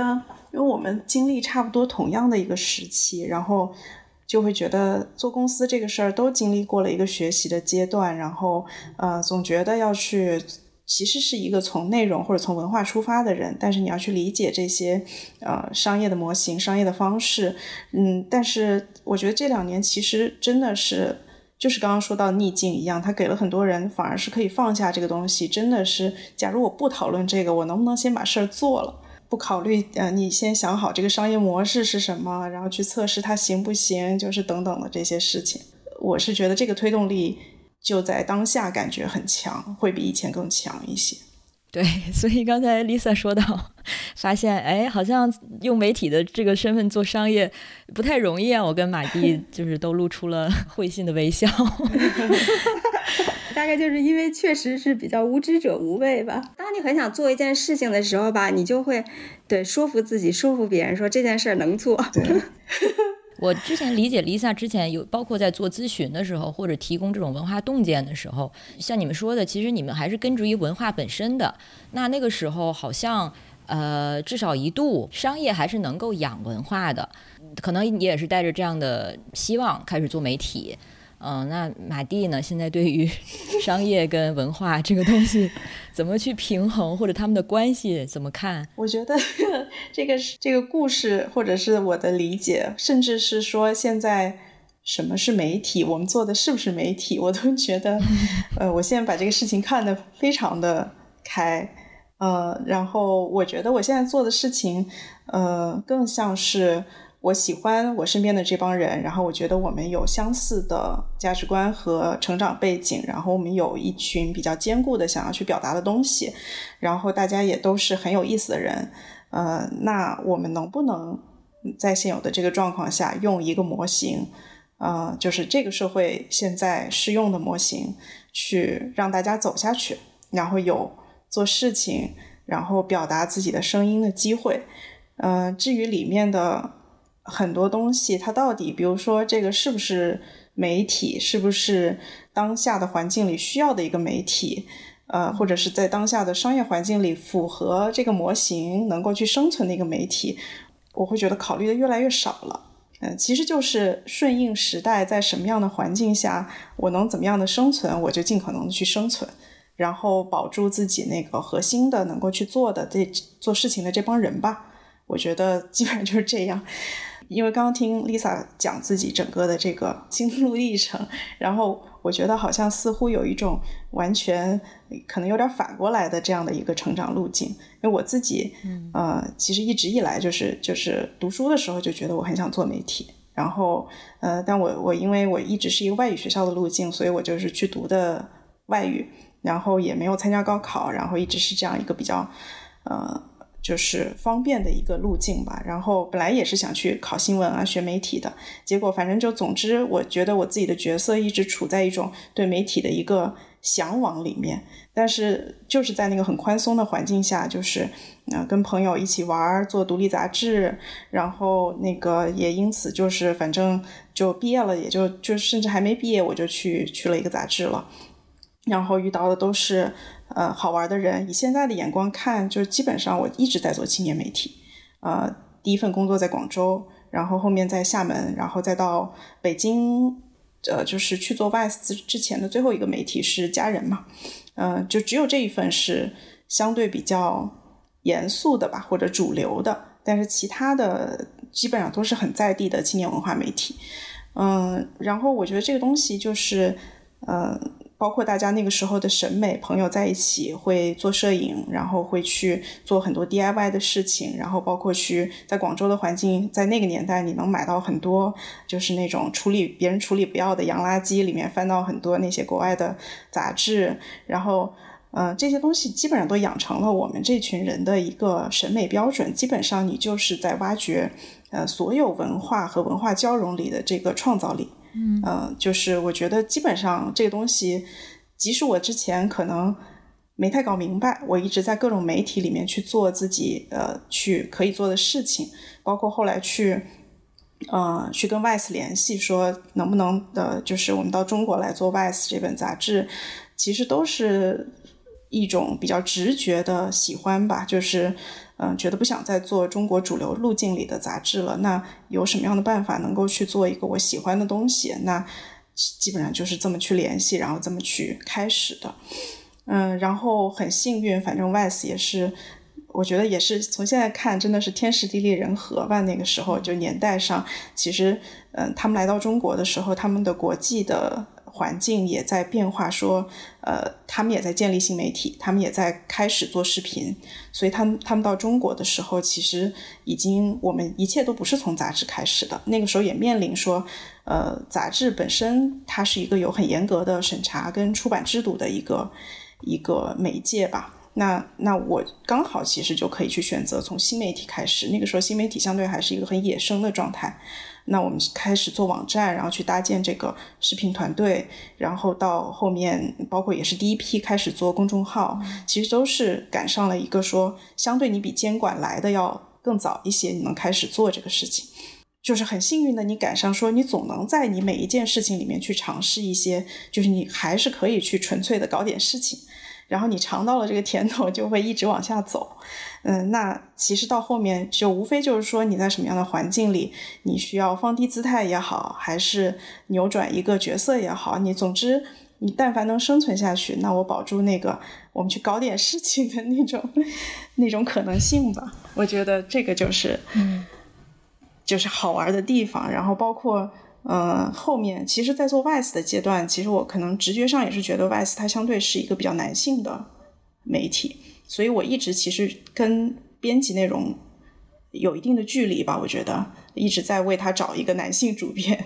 因为我们经历差不多同样的一个时期，然后就会觉得做公司这个事儿都经历过了一个学习的阶段，然后呃，总觉得要去。其实是一个从内容或者从文化出发的人，但是你要去理解这些呃商业的模型、商业的方式，嗯，但是我觉得这两年其实真的是就是刚刚说到逆境一样，它给了很多人反而是可以放下这个东西，真的是，假如我不讨论这个，我能不能先把事儿做了？不考虑呃，你先想好这个商业模式是什么，然后去测试它行不行，就是等等的这些事情，我是觉得这个推动力。就在当下，感觉很强，会比以前更强一些。对，所以刚才 Lisa 说到，发现哎，好像用媒体的这个身份做商业不太容易啊。我跟马蒂 就是都露出了会心的微笑。大概就是因为确实是比较无知者无畏吧。当你很想做一件事情的时候吧，你就会对说服自己、说服别人说这件事儿能做。对。我之前理解 Lisa 之前有包括在做咨询的时候，或者提供这种文化洞见的时候，像你们说的，其实你们还是根植于文化本身的。那那个时候好像，呃，至少一度商业还是能够养文化的，可能也是带着这样的希望开始做媒体。嗯，那马蒂呢？现在对于 商业跟文化这个东西怎么去平衡，或者他们的关系怎么看？我觉得 这个是这个故事，或者是我的理解，甚至是说现在什么是媒体，我们做的是不是媒体，我都觉得，呃，我现在把这个事情看得非常的开，呃，然后我觉得我现在做的事情，呃，更像是。我喜欢我身边的这帮人，然后我觉得我们有相似的价值观和成长背景，然后我们有一群比较坚固的想要去表达的东西，然后大家也都是很有意思的人，呃，那我们能不能在现有的这个状况下用一个模型，呃，就是这个社会现在适用的模型，去让大家走下去，然后有做事情，然后表达自己的声音的机会，呃，至于里面的。很多东西，它到底，比如说这个是不是媒体，是不是当下的环境里需要的一个媒体，呃，或者是在当下的商业环境里符合这个模型能够去生存的一个媒体，我会觉得考虑的越来越少了。嗯，其实就是顺应时代，在什么样的环境下，我能怎么样的生存，我就尽可能的去生存，然后保住自己那个核心的能够去做的这做事情的这帮人吧。我觉得基本上就是这样。因为刚刚听 Lisa 讲自己整个的这个 心路历程，然后我觉得好像似乎有一种完全可能有点反过来的这样的一个成长路径。因为我自己，呃，其实一直以来就是就是读书的时候就觉得我很想做媒体，然后呃，但我我因为我一直是一个外语学校的路径，所以我就是去读的外语，然后也没有参加高考，然后一直是这样一个比较呃。就是方便的一个路径吧。然后本来也是想去考新闻啊，学媒体的。结果反正就总之，我觉得我自己的角色一直处在一种对媒体的一个向往里面。但是就是在那个很宽松的环境下，就是呃跟朋友一起玩，做独立杂志，然后那个也因此就是反正就毕业了，也就就甚至还没毕业，我就去去了一个杂志了。然后遇到的都是。呃，好玩的人，以现在的眼光看，就是基本上我一直在做青年媒体。呃，第一份工作在广州，然后后面在厦门，然后再到北京，呃，就是去做 VICE 之前的最后一个媒体是家人嘛，呃，就只有这一份是相对比较严肃的吧，或者主流的，但是其他的基本上都是很在地的青年文化媒体，嗯，然后我觉得这个东西就是，呃。包括大家那个时候的审美，朋友在一起会做摄影，然后会去做很多 DIY 的事情，然后包括去在广州的环境，在那个年代你能买到很多，就是那种处理别人处理不要的洋垃圾，里面翻到很多那些国外的杂志，然后，呃，这些东西基本上都养成了我们这群人的一个审美标准。基本上你就是在挖掘，呃，所有文化和文化交融里的这个创造力。嗯，就是我觉得基本上这个东西，即使我之前可能没太搞明白，我一直在各种媒体里面去做自己呃去可以做的事情，包括后来去呃去跟 VICE 联系，说能不能的，就是我们到中国来做 VICE 这本杂志，其实都是一种比较直觉的喜欢吧，就是。嗯，觉得不想再做中国主流路径里的杂志了。那有什么样的办法能够去做一个我喜欢的东西？那基本上就是这么去联系，然后这么去开始的。嗯，然后很幸运，反正 VICE 也是，我觉得也是从现在看，真的是天时地利人和吧。那个时候就年代上，其实嗯，他们来到中国的时候，他们的国际的。环境也在变化，说，呃，他们也在建立新媒体，他们也在开始做视频，所以他们他们到中国的时候，其实已经我们一切都不是从杂志开始的，那个时候也面临说，呃，杂志本身它是一个有很严格的审查跟出版制度的一个一个媒介吧，那那我刚好其实就可以去选择从新媒体开始，那个时候新媒体相对还是一个很野生的状态。那我们开始做网站，然后去搭建这个视频团队，然后到后面，包括也是第一批开始做公众号，其实都是赶上了一个说，相对你比监管来的要更早一些，你能开始做这个事情，就是很幸运的，你赶上说，你总能在你每一件事情里面去尝试一些，就是你还是可以去纯粹的搞点事情。然后你尝到了这个甜头，就会一直往下走。嗯，那其实到后面就无非就是说你在什么样的环境里，你需要放低姿态也好，还是扭转一个角色也好，你总之你但凡能生存下去，那我保住那个我们去搞点事情的那种 那种可能性吧。我觉得这个就是嗯，就是好玩的地方。然后包括。嗯，后面其实，在做 VICE 的阶段，其实我可能直觉上也是觉得 VICE 它相对是一个比较男性的媒体，所以我一直其实跟编辑内容。有一定的距离吧，我觉得一直在为他找一个男性主编，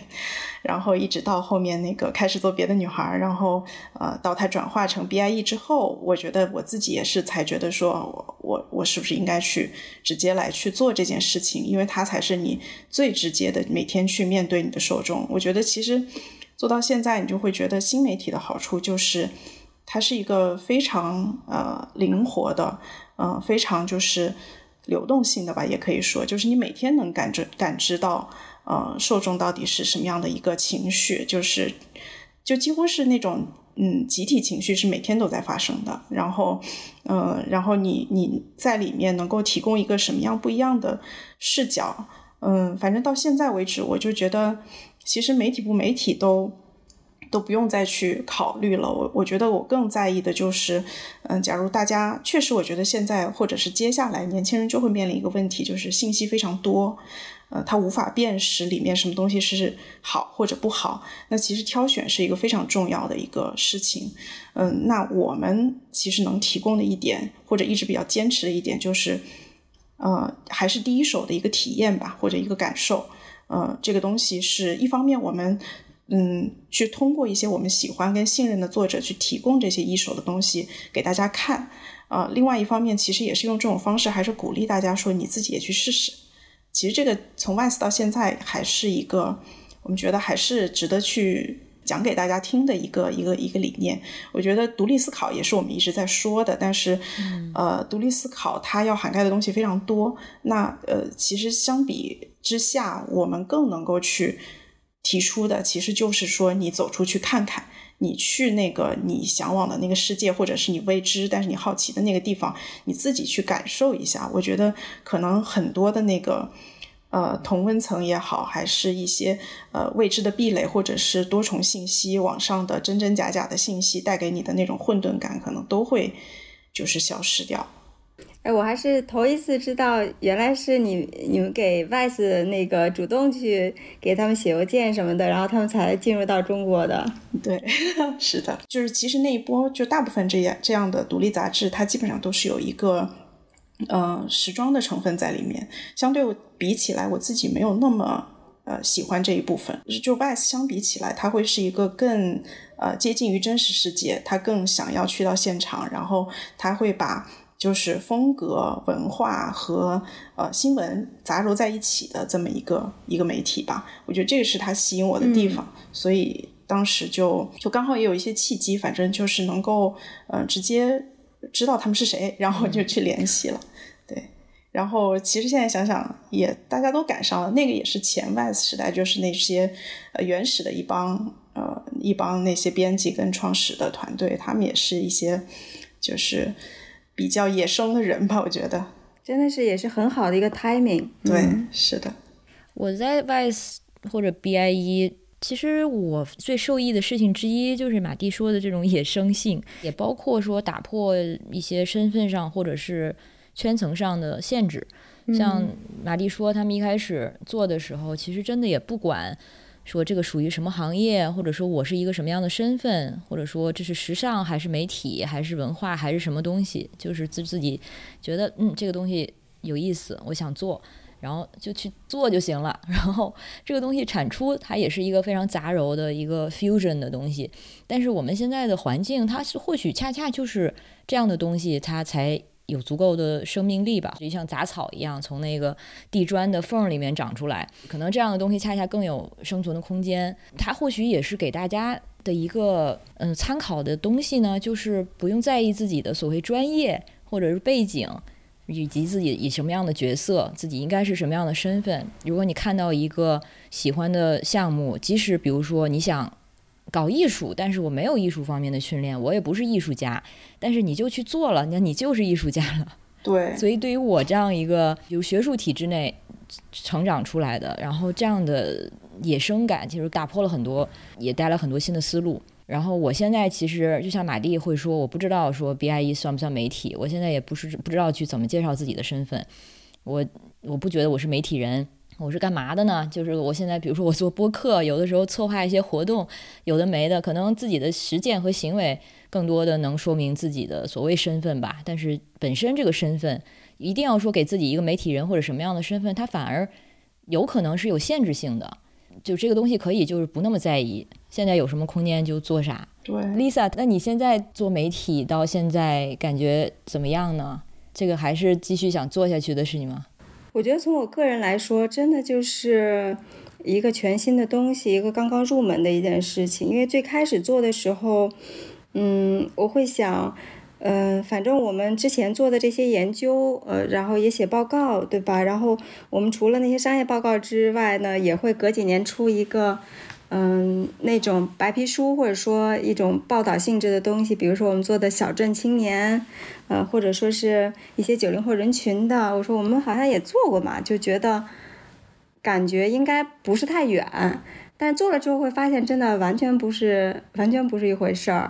然后一直到后面那个开始做别的女孩，然后呃，到他转化成 BIE 之后，我觉得我自己也是才觉得说，我我我是不是应该去直接来去做这件事情，因为他才是你最直接的每天去面对你的受众。我觉得其实做到现在，你就会觉得新媒体的好处就是它是一个非常呃灵活的，嗯，非常就是。流动性的吧，也可以说，就是你每天能感知感知到，呃，受众到底是什么样的一个情绪，就是，就几乎是那种，嗯，集体情绪是每天都在发生的。然后，呃，然后你你在里面能够提供一个什么样不一样的视角，嗯，反正到现在为止，我就觉得，其实媒体不媒体都。都不用再去考虑了。我我觉得我更在意的就是，嗯，假如大家确实，我觉得现在或者是接下来，年轻人就会面临一个问题，就是信息非常多，呃，他无法辨识里面什么东西是好或者不好。那其实挑选是一个非常重要的一个事情。嗯，那我们其实能提供的一点，或者一直比较坚持的一点，就是，呃，还是第一手的一个体验吧，或者一个感受。呃，这个东西是一方面我们。嗯，去通过一些我们喜欢跟信任的作者去提供这些一手的东西给大家看，呃，另外一方面其实也是用这种方式，还是鼓励大家说你自己也去试试。其实这个从 VICE 到现在还是一个我们觉得还是值得去讲给大家听的一个一个一个理念。我觉得独立思考也是我们一直在说的，但是呃，独立思考它要涵盖的东西非常多。那呃，其实相比之下，我们更能够去。提出的其实就是说，你走出去看看，你去那个你向往的那个世界，或者是你未知但是你好奇的那个地方，你自己去感受一下。我觉得可能很多的那个，呃同温层也好，还是一些呃未知的壁垒，或者是多重信息网上的真真假假的信息带给你的那种混沌感，可能都会就是消失掉。哎，我还是头一次知道，原来是你你们给 VICE 那个主动去给他们写邮件什么的，然后他们才进入到中国的。对，是的，就是其实那一波就大部分这样这样的独立杂志，它基本上都是有一个呃时装的成分在里面。相对比起来，我自己没有那么呃喜欢这一部分。就 VICE 相比起来，它会是一个更呃接近于真实世界，它更想要去到现场，然后它会把。就是风格、文化和呃新闻杂糅在一起的这么一个一个媒体吧，我觉得这个是它吸引我的地方，所以当时就就刚好也有一些契机，反正就是能够呃直接知道他们是谁，然后就去联系了。对，然后其实现在想想，也大家都赶上了，那个也是前 VICE 时代，就是那些呃原始的一帮呃一帮那些编辑跟创始的团队，他们也是一些就是。比较野生的人吧，我觉得真的是也是很好的一个 timing。对，是的。我在 VICE 或者 BIE，其实我最受益的事情之一就是马蒂说的这种野生性，也包括说打破一些身份上或者是圈层上的限制。像马蒂说，他们一开始做的时候，其实真的也不管。说这个属于什么行业，或者说我是一个什么样的身份，或者说这是时尚还是媒体还是文化还是什么东西，就是自自己觉得嗯这个东西有意思，我想做，然后就去做就行了。然后这个东西产出它也是一个非常杂糅的一个 fusion 的东西，但是我们现在的环境它是或许恰恰就是这样的东西，它才。有足够的生命力吧，就像杂草一样，从那个地砖的缝里面长出来。可能这样的东西恰恰更有生存的空间。它或许也是给大家的一个嗯参考的东西呢，就是不用在意自己的所谓专业或者是背景，以及自己以什么样的角色，自己应该是什么样的身份。如果你看到一个喜欢的项目，即使比如说你想。搞艺术，但是我没有艺术方面的训练，我也不是艺术家，但是你就去做了，那你就是艺术家了。对，所以对于我这样一个由学术体制内成长出来的，然后这样的野生感，其实打破了很多，也带来很多新的思路。然后我现在其实就像马蒂会说，我不知道说 BIE 算不算媒体，我现在也不是不知道去怎么介绍自己的身份，我我不觉得我是媒体人。我是干嘛的呢？就是我现在，比如说我做播客，有的时候策划一些活动，有的没的，可能自己的实践和行为更多的能说明自己的所谓身份吧。但是本身这个身份，一定要说给自己一个媒体人或者什么样的身份，它反而有可能是有限制性的。就这个东西可以就是不那么在意，现在有什么空间就做啥。对，Lisa，那你现在做媒体到现在感觉怎么样呢？这个还是继续想做下去的事情吗？我觉得从我个人来说，真的就是一个全新的东西，一个刚刚入门的一件事情。因为最开始做的时候，嗯，我会想，嗯，反正我们之前做的这些研究，呃，然后也写报告，对吧？然后我们除了那些商业报告之外呢，也会隔几年出一个。嗯，那种白皮书或者说一种报道性质的东西，比如说我们做的小镇青年，呃，或者说是一些九零后人群的，我说我们好像也做过嘛，就觉得感觉应该不是太远，但做了之后会发现真的完全不是完全不是一回事儿，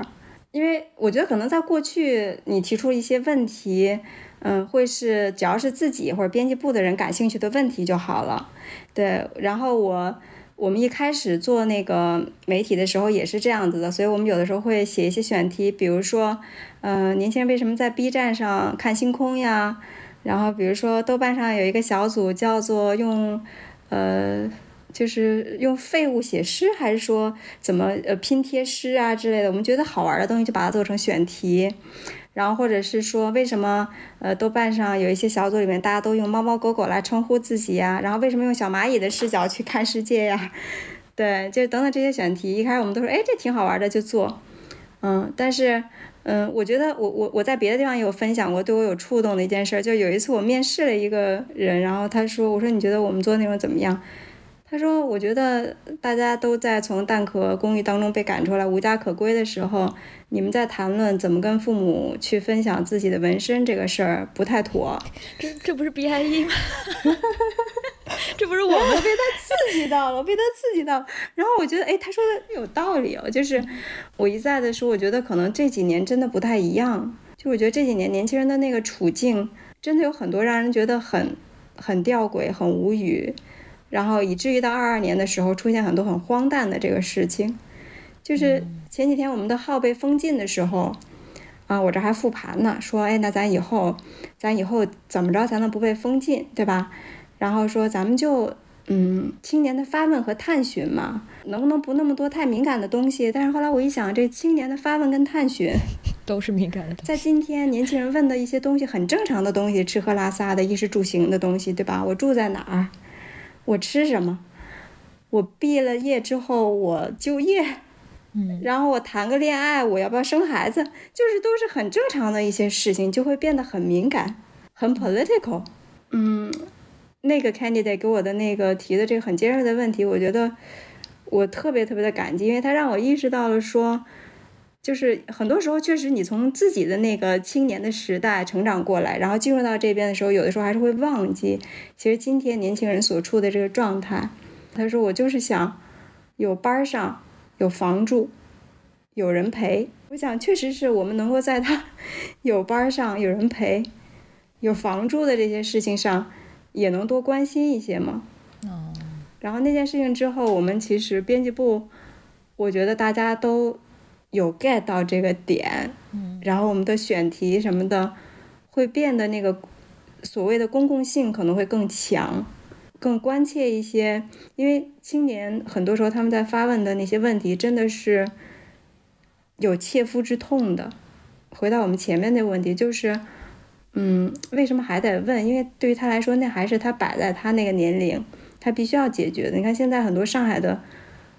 因为我觉得可能在过去你提出一些问题，嗯，会是只要是自己或者编辑部的人感兴趣的问题就好了，对，然后我。我们一开始做那个媒体的时候也是这样子的，所以我们有的时候会写一些选题，比如说，呃，年轻人为什么在 B 站上看星空呀？然后比如说豆瓣上有一个小组叫做用，呃，就是用废物写诗，还是说怎么呃拼贴诗啊之类的？我们觉得好玩的东西就把它做成选题。然后或者是说，为什么呃豆瓣上有一些小组里面大家都用猫猫狗狗来称呼自己呀？然后为什么用小蚂蚁的视角去看世界呀？对，就等等这些选题，一开始我们都说，哎，这挺好玩的，就做。嗯，但是嗯，我觉得我我我在别的地方也有分享过，对我有触动的一件事，就有一次我面试了一个人，然后他说，我说你觉得我们做内容怎么样？他说：“我觉得大家都在从蛋壳公寓当中被赶出来，无家可归的时候，你们在谈论怎么跟父母去分享自己的纹身这个事儿不太妥。这这不是 BIE 吗？这不是 我们 被他刺激到了，我被他刺激到了。然后我觉得，哎，他说的有道理哦。就是我一再的说，我觉得可能这几年真的不太一样。就我觉得这几年年轻人的那个处境，真的有很多让人觉得很很吊诡、很无语，然后以至于到二二年的时候出现很多很荒诞的这个事情。就是前几天我们的号被封禁的时候。啊，我这还复盘呢，说，哎，那咱以后，咱以后怎么着才能不被封禁，对吧？然后说咱们就，嗯，青年的发问和探寻嘛，能不能不那么多太敏感的东西？但是后来我一想，这青年的发问跟探寻 都是敏感的。在今天，年轻人问的一些东西很正常的东西，吃喝拉撒的衣食住行的东西，对吧？我住在哪儿？我吃什么？我毕了业之后我就业。嗯，然后我谈个恋爱，我要不要生孩子，就是都是很正常的一些事情，就会变得很敏感，很 political。嗯，那个 candidate 给我的那个提的这个很尖锐的问题，我觉得我特别特别的感激，因为他让我意识到了说，就是很多时候确实你从自己的那个青年的时代成长过来，然后进入到这边的时候，有的时候还是会忘记，其实今天年轻人所处的这个状态。他说我就是想有班上。有房住，有人陪，我想确实是我们能够在他 有班上、有人陪、有房住的这些事情上，也能多关心一些嘛。哦。然后那件事情之后，我们其实编辑部，我觉得大家都有 get 到这个点。嗯。然后我们的选题什么的，会变得那个所谓的公共性可能会更强。更关切一些，因为青年很多时候他们在发问的那些问题，真的是有切肤之痛的。回到我们前面那个问题，就是，嗯，为什么还得问？因为对于他来说，那还是他摆在他那个年龄，他必须要解决的。你看现在很多上海的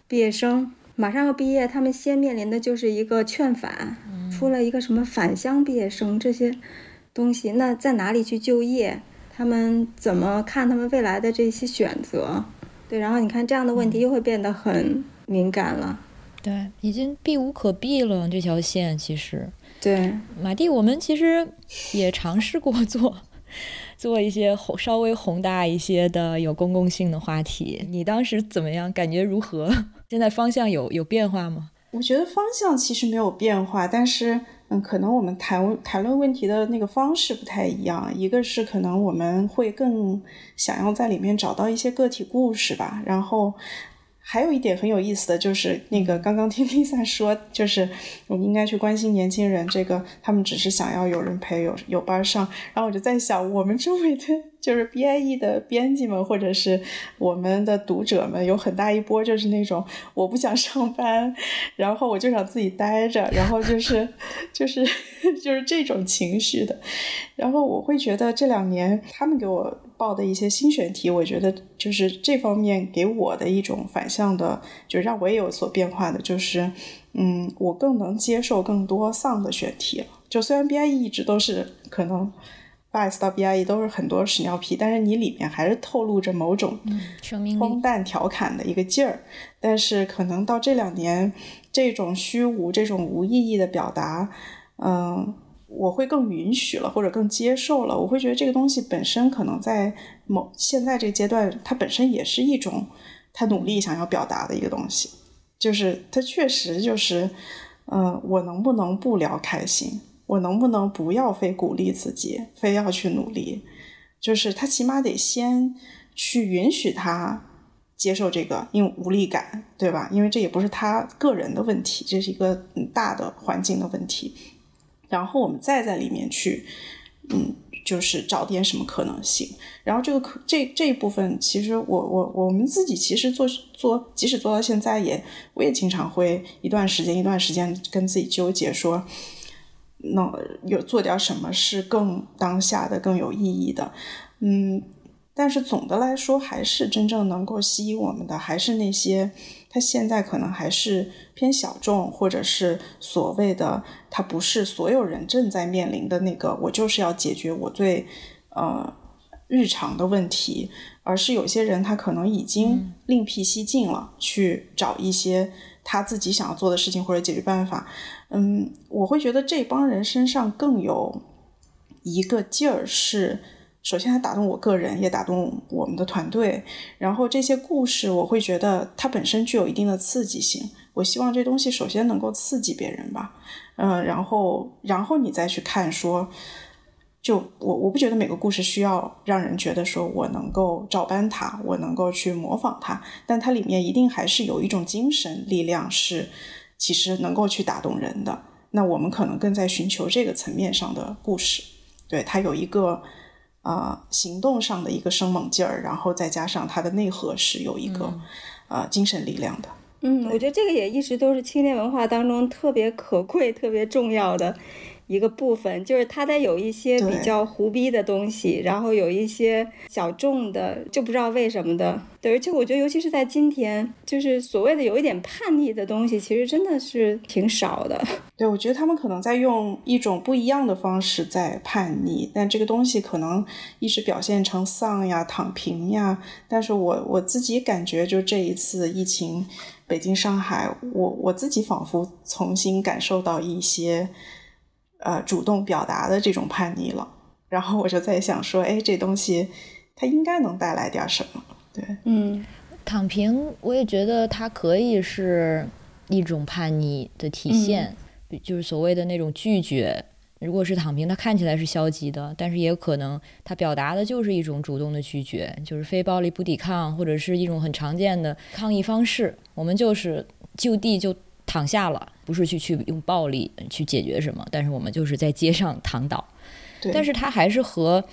毕业生马上要毕业，他们先面临的就是一个劝返，出了一个什么返乡毕业生这些东西，那在哪里去就业？他们怎么看他们未来的这些选择？对，然后你看这样的问题又会变得很敏感了。对，已经避无可避了这条线。其实，对马蒂，我们其实也尝试过 做做一些宏稍微宏大一些的有公共性的话题。你当时怎么样？感觉如何？现在方向有有变化吗？我觉得方向其实没有变化，但是。嗯，可能我们谈谈论问题的那个方式不太一样。一个是可能我们会更想要在里面找到一些个体故事吧，然后还有一点很有意思的就是，那个刚刚听 Lisa 说，就是我们应该去关心年轻人，这个他们只是想要有人陪，有有班上。然后我就在想，我们周围的。就是 B I E 的编辑们，或者是我们的读者们，有很大一波就是那种我不想上班，然后我就想自己待着，然后就是就是 就是这种情绪的。然后我会觉得这两年他们给我报的一些新选题，我觉得就是这方面给我的一种反向的，就让我也有所变化的，就是嗯，我更能接受更多丧的选题了。就虽然 B I E 一直都是可能。BIS 到 BIE 都是很多屎尿屁，但是你里面还是透露着某种荒诞调侃的一个劲儿。但是可能到这两年，这种虚无、这种无意义的表达，嗯，我会更允许了，或者更接受了。我会觉得这个东西本身可能在某现在这个阶段，它本身也是一种他努力想要表达的一个东西，就是他确实就是，嗯，我能不能不聊开心？我能不能不要非鼓励自己，非要去努力？就是他起码得先去允许他接受这个，因为无力感，对吧？因为这也不是他个人的问题，这是一个大的环境的问题。然后我们再在里面去，嗯，就是找点什么可能性。然后这个可这这一部分，其实我我我们自己其实做做，即使做到现在，也我也经常会一段时间一段时间跟自己纠结说。那有做点什么是更当下的、更有意义的，嗯，但是总的来说，还是真正能够吸引我们的，还是那些他现在可能还是偏小众，或者是所谓的他不是所有人正在面临的那个，我就是要解决我最呃日常的问题，而是有些人他可能已经另辟蹊径了，去找一些他自己想要做的事情或者解决办法。嗯，我会觉得这帮人身上更有一个劲儿，是首先它打动我个人，也打动我们的团队。然后这些故事，我会觉得它本身具有一定的刺激性。我希望这东西首先能够刺激别人吧，嗯，然后然后你再去看说，就我我不觉得每个故事需要让人觉得说我能够照搬它，我能够去模仿它，但它里面一定还是有一种精神力量是其实能够去打动人的。那我们可能更在寻求这个层面上的故事，对它有一个。啊，行动上的一个生猛劲儿，然后再加上它的内核是有一个呃精神力量的。嗯，我觉得这个也一直都是青年文化当中特别可贵、特别重要的。一个部分就是它得有一些比较胡逼的东西，然后有一些小众的，就不知道为什么的。对，而且我觉得，尤其是在今天，就是所谓的有一点叛逆的东西，其实真的是挺少的。对，我觉得他们可能在用一种不一样的方式在叛逆，但这个东西可能一直表现成丧呀、躺平呀。但是我我自己感觉，就这一次疫情，北京、上海，我我自己仿佛重新感受到一些。呃，主动表达的这种叛逆了，然后我就在想说，哎，这东西它应该能带来点什么？对，嗯，躺平，我也觉得它可以是一种叛逆的体现，就是所谓的那种拒绝。如果是躺平，它看起来是消极的，但是也有可能它表达的就是一种主动的拒绝，就是非暴力不抵抗，或者是一种很常见的抗议方式。我们就是就地就。躺下了，不是去去用暴力去解决什么，但是我们就是在街上躺倒。但是他还是和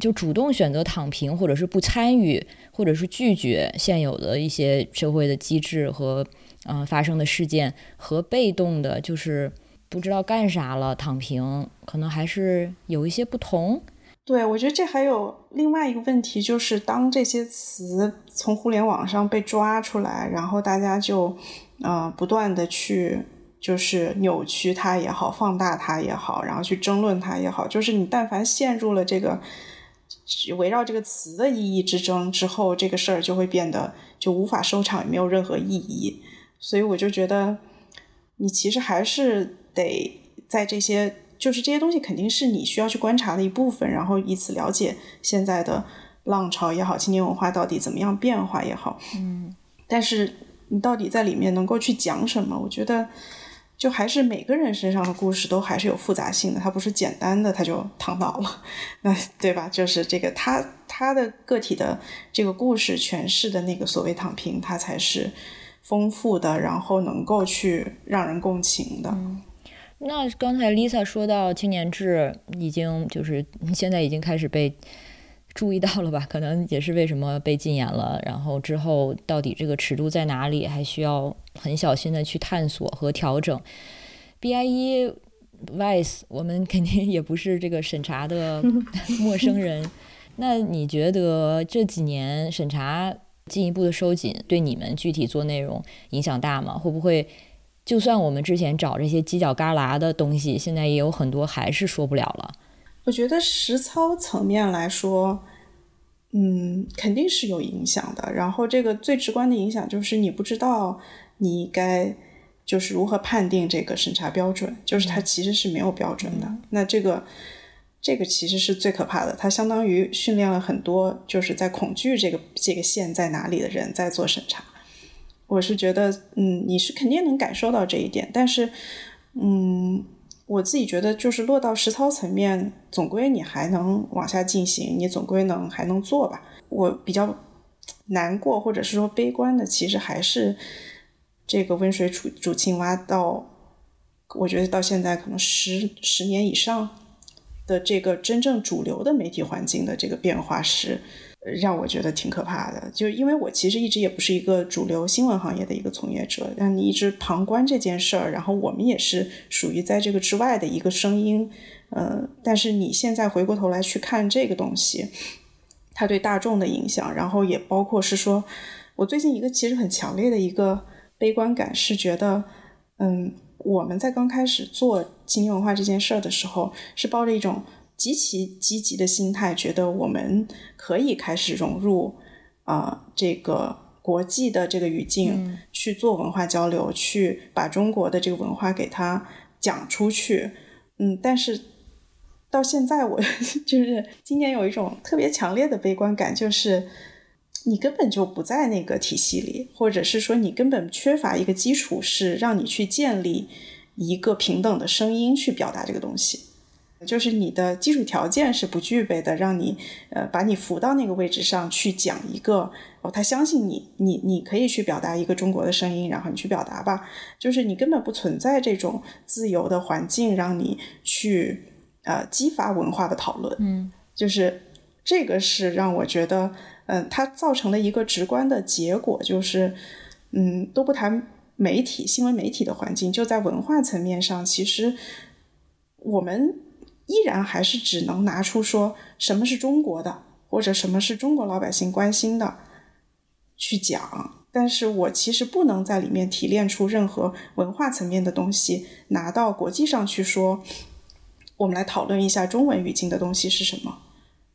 就主动选择躺平，或者是不参与，或者是拒绝现有的一些社会的机制和嗯发生的事件，和被动的，就是不知道干啥了躺平，可能还是有一些不同。对，我觉得这还有另外一个问题，就是当这些词从互联网上被抓出来，然后大家就。呃，不断的去就是扭曲它也好，放大它也好，然后去争论它也好，就是你但凡陷入了这个围绕这个词的意义之争之后，这个事儿就会变得就无法收场，也没有任何意义。所以我就觉得，你其实还是得在这些，就是这些东西肯定是你需要去观察的一部分，然后以此了解现在的浪潮也好，青年文化到底怎么样变化也好。嗯，但是。你到底在里面能够去讲什么？我觉得，就还是每个人身上的故事都还是有复杂性的，它不是简单的他就躺倒了，那对吧？就是这个他他的个体的这个故事诠释的那个所谓躺平，它才是丰富的，然后能够去让人共情的。那刚才 Lisa 说到青年志已经就是现在已经开始被。注意到了吧？可能也是为什么被禁言了。然后之后到底这个尺度在哪里，还需要很小心的去探索和调整。B I E Vice，我们肯定也不是这个审查的 陌生人。那你觉得这几年审查进一步的收紧，对你们具体做内容影响大吗？会不会就算我们之前找这些犄角旮旯的东西，现在也有很多还是说不了了？我觉得实操层面来说，嗯，肯定是有影响的。然后这个最直观的影响就是你不知道你该就是如何判定这个审查标准，就是它其实是没有标准的。那这个这个其实是最可怕的，它相当于训练了很多就是在恐惧这个这个线在哪里的人在做审查。我是觉得，嗯，你是肯定能感受到这一点，但是，嗯。我自己觉得，就是落到实操层面，总归你还能往下进行，你总归能还能做吧。我比较难过或者是说悲观的，其实还是这个温水煮煮青蛙到，我觉得到现在可能十十年以上的这个真正主流的媒体环境的这个变化是。让我觉得挺可怕的，就是因为我其实一直也不是一个主流新闻行业的一个从业者，让你一直旁观这件事儿，然后我们也是属于在这个之外的一个声音，呃，但是你现在回过头来去看这个东西，它对大众的影响，然后也包括是说，我最近一个其实很强烈的一个悲观感是觉得，嗯，我们在刚开始做青年文化这件事儿的时候，是抱着一种。极其积极的心态，觉得我们可以开始融入啊这个国际的这个语境去做文化交流，去把中国的这个文化给它讲出去。嗯，但是到现在，我 就是今年有一种特别强烈的悲观感，就是你根本就不在那个体系里，或者是说你根本缺乏一个基础，是让你去建立一个平等的声音去表达这个东西。就是你的基础条件是不具备的，让你呃把你扶到那个位置上去讲一个哦，他相信你，你你可以去表达一个中国的声音，然后你去表达吧。就是你根本不存在这种自由的环境，让你去呃激发文化的讨论。嗯，就是这个是让我觉得，嗯，它造成的一个直观的结果就是，嗯，都不谈媒体、新闻媒体的环境，就在文化层面上，其实我们。依然还是只能拿出说什么是中国的，或者什么是中国老百姓关心的去讲，但是我其实不能在里面提炼出任何文化层面的东西，拿到国际上去说，我们来讨论一下中文语境的东西是什么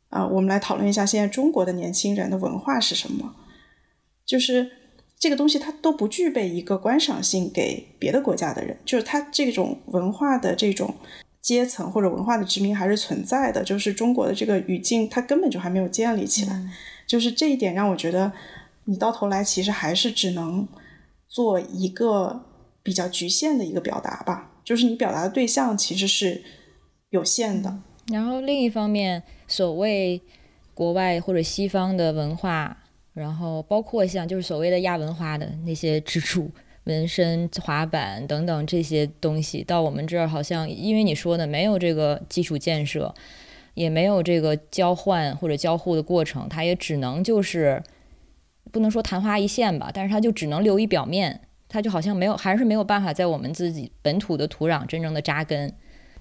啊？我们来讨论一下现在中国的年轻人的文化是什么？就是这个东西它都不具备一个观赏性给别的国家的人，就是它这种文化的这种。阶层或者文化的殖民还是存在的，就是中国的这个语境，它根本就还没有建立起来。就是这一点让我觉得，你到头来其实还是只能做一个比较局限的一个表达吧。就是你表达的对象其实是有限的。然后另一方面，所谓国外或者西方的文化，然后包括像就是所谓的亚文化的那些支柱。纹身、滑板等等这些东西，到我们这儿好像，因为你说的没有这个基础建设，也没有这个交换或者交互的过程，它也只能就是不能说昙花一现吧，但是它就只能留一表面，它就好像没有，还是没有办法在我们自己本土的土壤真正的扎根。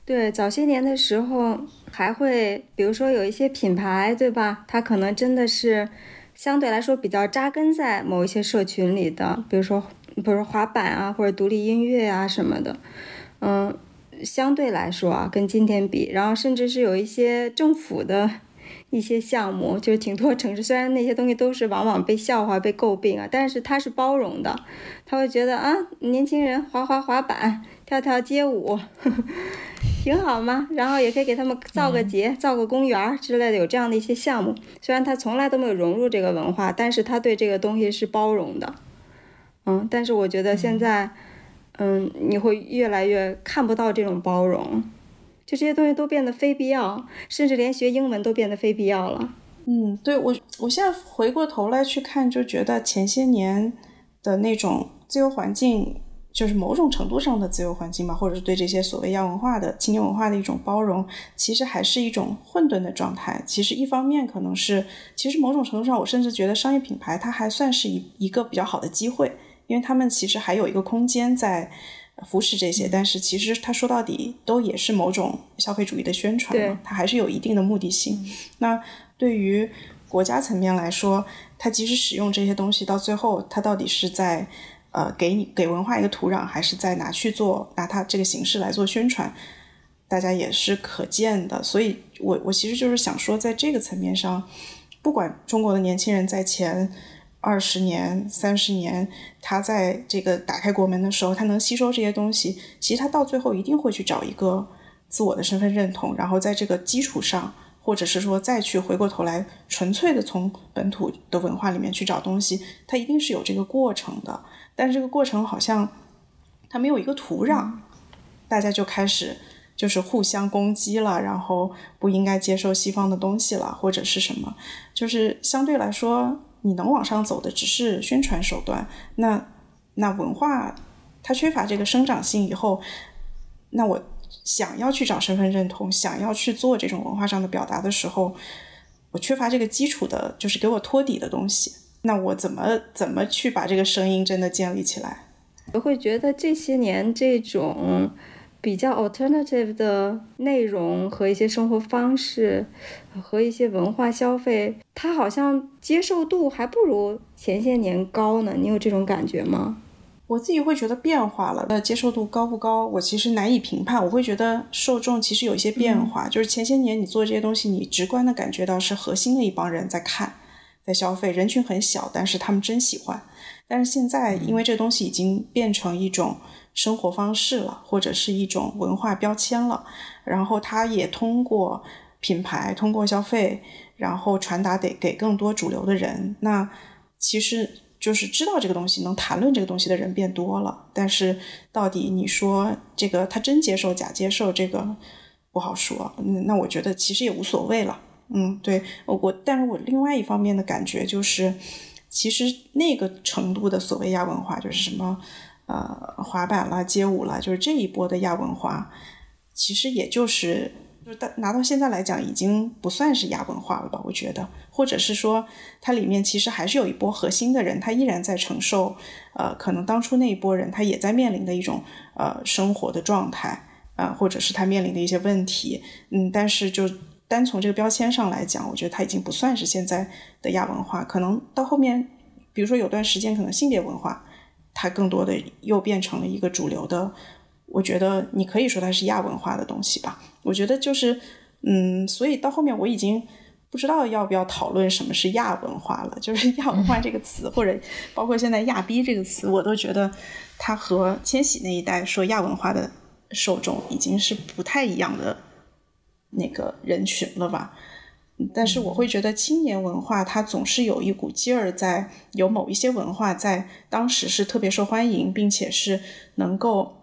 对，早些年的时候还会，比如说有一些品牌，对吧？它可能真的是相对来说比较扎根在某一些社群里的，比如说。比如滑板啊，或者独立音乐啊什么的，嗯，相对来说啊，跟今天比，然后甚至是有一些政府的一些项目，就是挺多城市，虽然那些东西都是往往被笑话、被诟病啊，但是它是包容的，他会觉得啊，年轻人滑滑滑板、跳跳街舞，挺好嘛，然后也可以给他们造个节、造个公园之类的，有这样的一些项目。虽然他从来都没有融入这个文化，但是他对这个东西是包容的。嗯，但是我觉得现在，嗯，你会越来越看不到这种包容，就这些东西都变得非必要，甚至连学英文都变得非必要了。嗯，对我，我现在回过头来去看，就觉得前些年的那种自由环境，就是某种程度上的自由环境吧，或者是对这些所谓亚文化的青年文化的一种包容，其实还是一种混沌的状态。其实一方面可能是，其实某种程度上，我甚至觉得商业品牌它还算是一一个比较好的机会。因为他们其实还有一个空间在扶持这些，但是其实他说到底都也是某种消费主义的宣传嘛，它还是有一定的目的性。那对于国家层面来说，它即使使用这些东西，到最后它到底是在呃给你给文化一个土壤，还是在拿去做拿它这个形式来做宣传，大家也是可见的。所以我我其实就是想说，在这个层面上，不管中国的年轻人在前。二十年、三十年，他在这个打开国门的时候，他能吸收这些东西。其实他到最后一定会去找一个自我的身份认同，然后在这个基础上，或者是说再去回过头来，纯粹的从本土的文化里面去找东西，他一定是有这个过程的。但是这个过程好像他没有一个土壤，大家就开始就是互相攻击了，然后不应该接受西方的东西了，或者是什么，就是相对来说。你能往上走的只是宣传手段，那那文化它缺乏这个生长性以后，那我想要去找身份认同，想要去做这种文化上的表达的时候，我缺乏这个基础的，就是给我托底的东西，那我怎么怎么去把这个声音真的建立起来？我会觉得这些年这种。比较 alternative 的内容和一些生活方式，和一些文化消费，它好像接受度还不如前些年高呢。你有这种感觉吗？我自己会觉得变化了。那接受度高不高，我其实难以评判。我会觉得受众其实有一些变化，就是前些年你做这些东西，你直观的感觉到是核心的一帮人在看，在消费，人群很小，但是他们真喜欢。但是现在，因为这东西已经变成一种生活方式了，或者是一种文化标签了，然后它也通过品牌、通过消费，然后传达给给更多主流的人。那其实就是知道这个东西、能谈论这个东西的人变多了，但是到底你说这个他真接受假接受，这个不好说。那我觉得其实也无所谓了。嗯，对我，但是我另外一方面的感觉就是。其实那个程度的所谓亚文化，就是什么，呃，滑板啦、街舞啦，就是这一波的亚文化，其实也就是，就是拿到现在来讲，已经不算是亚文化了吧？我觉得，或者是说，它里面其实还是有一波核心的人，他依然在承受，呃，可能当初那一波人他也在面临的一种呃生活的状态，啊，或者是他面临的一些问题，嗯，但是就。单从这个标签上来讲，我觉得它已经不算是现在的亚文化。可能到后面，比如说有段时间，可能性别文化它更多的又变成了一个主流的。我觉得你可以说它是亚文化的东西吧。我觉得就是，嗯，所以到后面我已经不知道要不要讨论什么是亚文化了。就是亚文化这个词，或者包括现在亚逼这个词，我都觉得它和千禧那一代说亚文化的受众已经是不太一样的。那个人群了吧，但是我会觉得青年文化它总是有一股劲儿在，有某一些文化在当时是特别受欢迎，并且是能够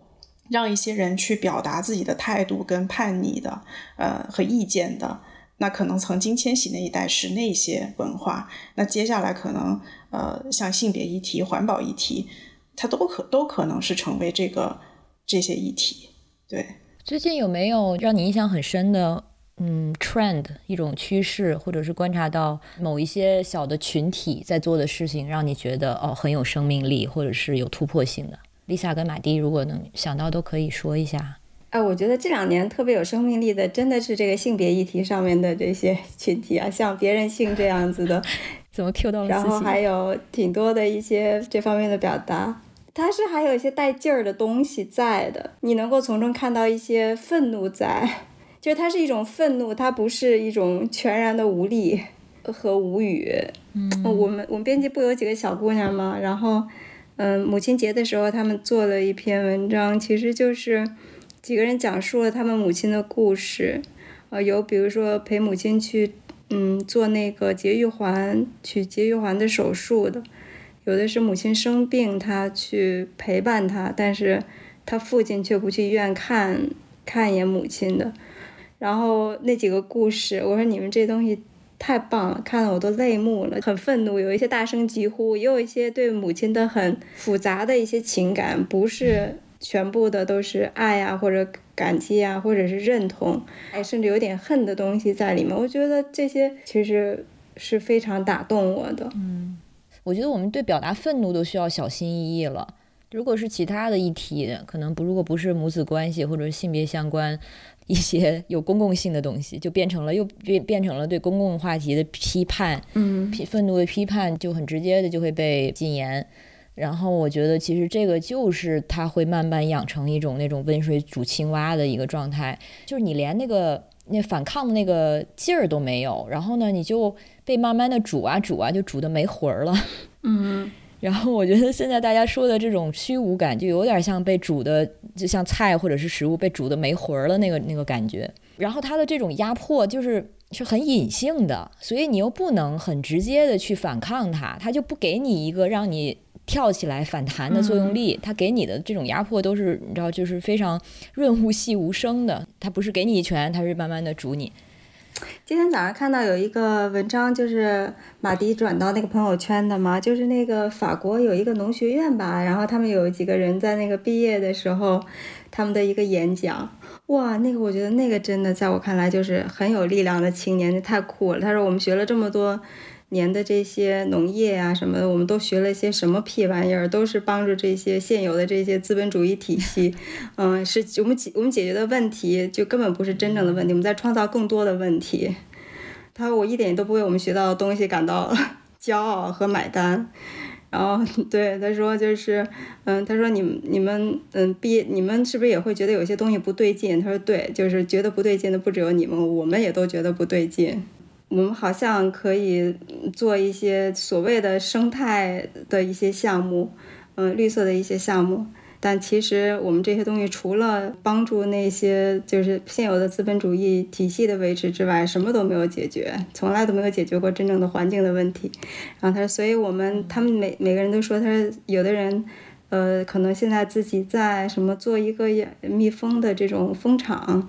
让一些人去表达自己的态度跟叛逆的，呃和意见的。那可能曾经千禧那一代是那些文化，那接下来可能呃像性别议题、环保议题，它都可都可能是成为这个这些议题，对。最近有没有让你印象很深的，嗯，trend 一种趋势，或者是观察到某一些小的群体在做的事情，让你觉得哦很有生命力，或者是有突破性的？Lisa 跟马蒂如果能想到，都可以说一下。哎，我觉得这两年特别有生命力的，真的是这个性别议题上面的这些 群体啊，像别人性这样子的，怎么 Q 到了？然后还有挺多的一些这方面的表达。它是还有一些带劲儿的东西在的，你能够从中看到一些愤怒在，就是它是一种愤怒，它不是一种全然的无力和无语。嗯，我们我们编辑部有几个小姑娘嘛，然后，嗯，母亲节的时候他们做了一篇文章，其实就是几个人讲述了他们母亲的故事，呃，有比如说陪母亲去，嗯，做那个节育环取节育环的手术的。有的是母亲生病，他去陪伴她，但是他父亲却不去医院看看一眼母亲的。然后那几个故事，我说你们这东西太棒了，看得我都泪目了，很愤怒，有一些大声疾呼，也有一些对母亲的很复杂的一些情感，不是全部的都是爱啊，或者感激啊，或者是认同，哎，甚至有点恨的东西在里面。我觉得这些其实是非常打动我的。嗯。我觉得我们对表达愤怒都需要小心翼翼了。如果是其他的议题，可能不，如果不是母子关系或者性别相关一些有公共性的东西，就变成了又变变成了对公共话题的批判，嗯，愤怒的批判就很直接的就会被禁言。然后我觉得其实这个就是他会慢慢养成一种那种温水煮青蛙的一个状态，就是你连那个那反抗的那个劲儿都没有，然后呢你就。被慢慢的煮啊煮啊，就煮的没魂儿了。嗯，然后我觉得现在大家说的这种虚无感，就有点像被煮的，就像菜或者是食物被煮的没魂儿了那个那个感觉。然后它的这种压迫就是是很隐性的，所以你又不能很直接的去反抗它，它就不给你一个让你跳起来反弹的作用力。它给你的这种压迫都是你知道，就是非常润物细无声的。它不是给你一拳，它是慢慢的煮你。今天早上看到有一个文章，就是马迪转到那个朋友圈的嘛，就是那个法国有一个农学院吧，然后他们有几个人在那个毕业的时候，他们的一个演讲，哇，那个我觉得那个真的在我看来就是很有力量的青年，太酷了。他说我们学了这么多。年的这些农业啊什么的，我们都学了一些什么屁玩意儿？都是帮助这些现有的这些资本主义体系，嗯，是我们解我们解决的问题，就根本不是真正的问题，我们在创造更多的问题。他说我一点都不为我们学到的东西感到 骄傲和买单。然后对他说就是，嗯，他说你们你们嗯毕业你们是不是也会觉得有些东西不对劲？他说对，就是觉得不对劲的不只有你们，我们也都觉得不对劲。我们好像可以做一些所谓的生态的一些项目，嗯，绿色的一些项目。但其实我们这些东西除了帮助那些就是现有的资本主义体系的维持之外，什么都没有解决，从来都没有解决过真正的环境的问题。然后他说，所以我们他们每每个人都说，他说有的人，呃，可能现在自己在什么做一个蜜蜂的这种蜂场，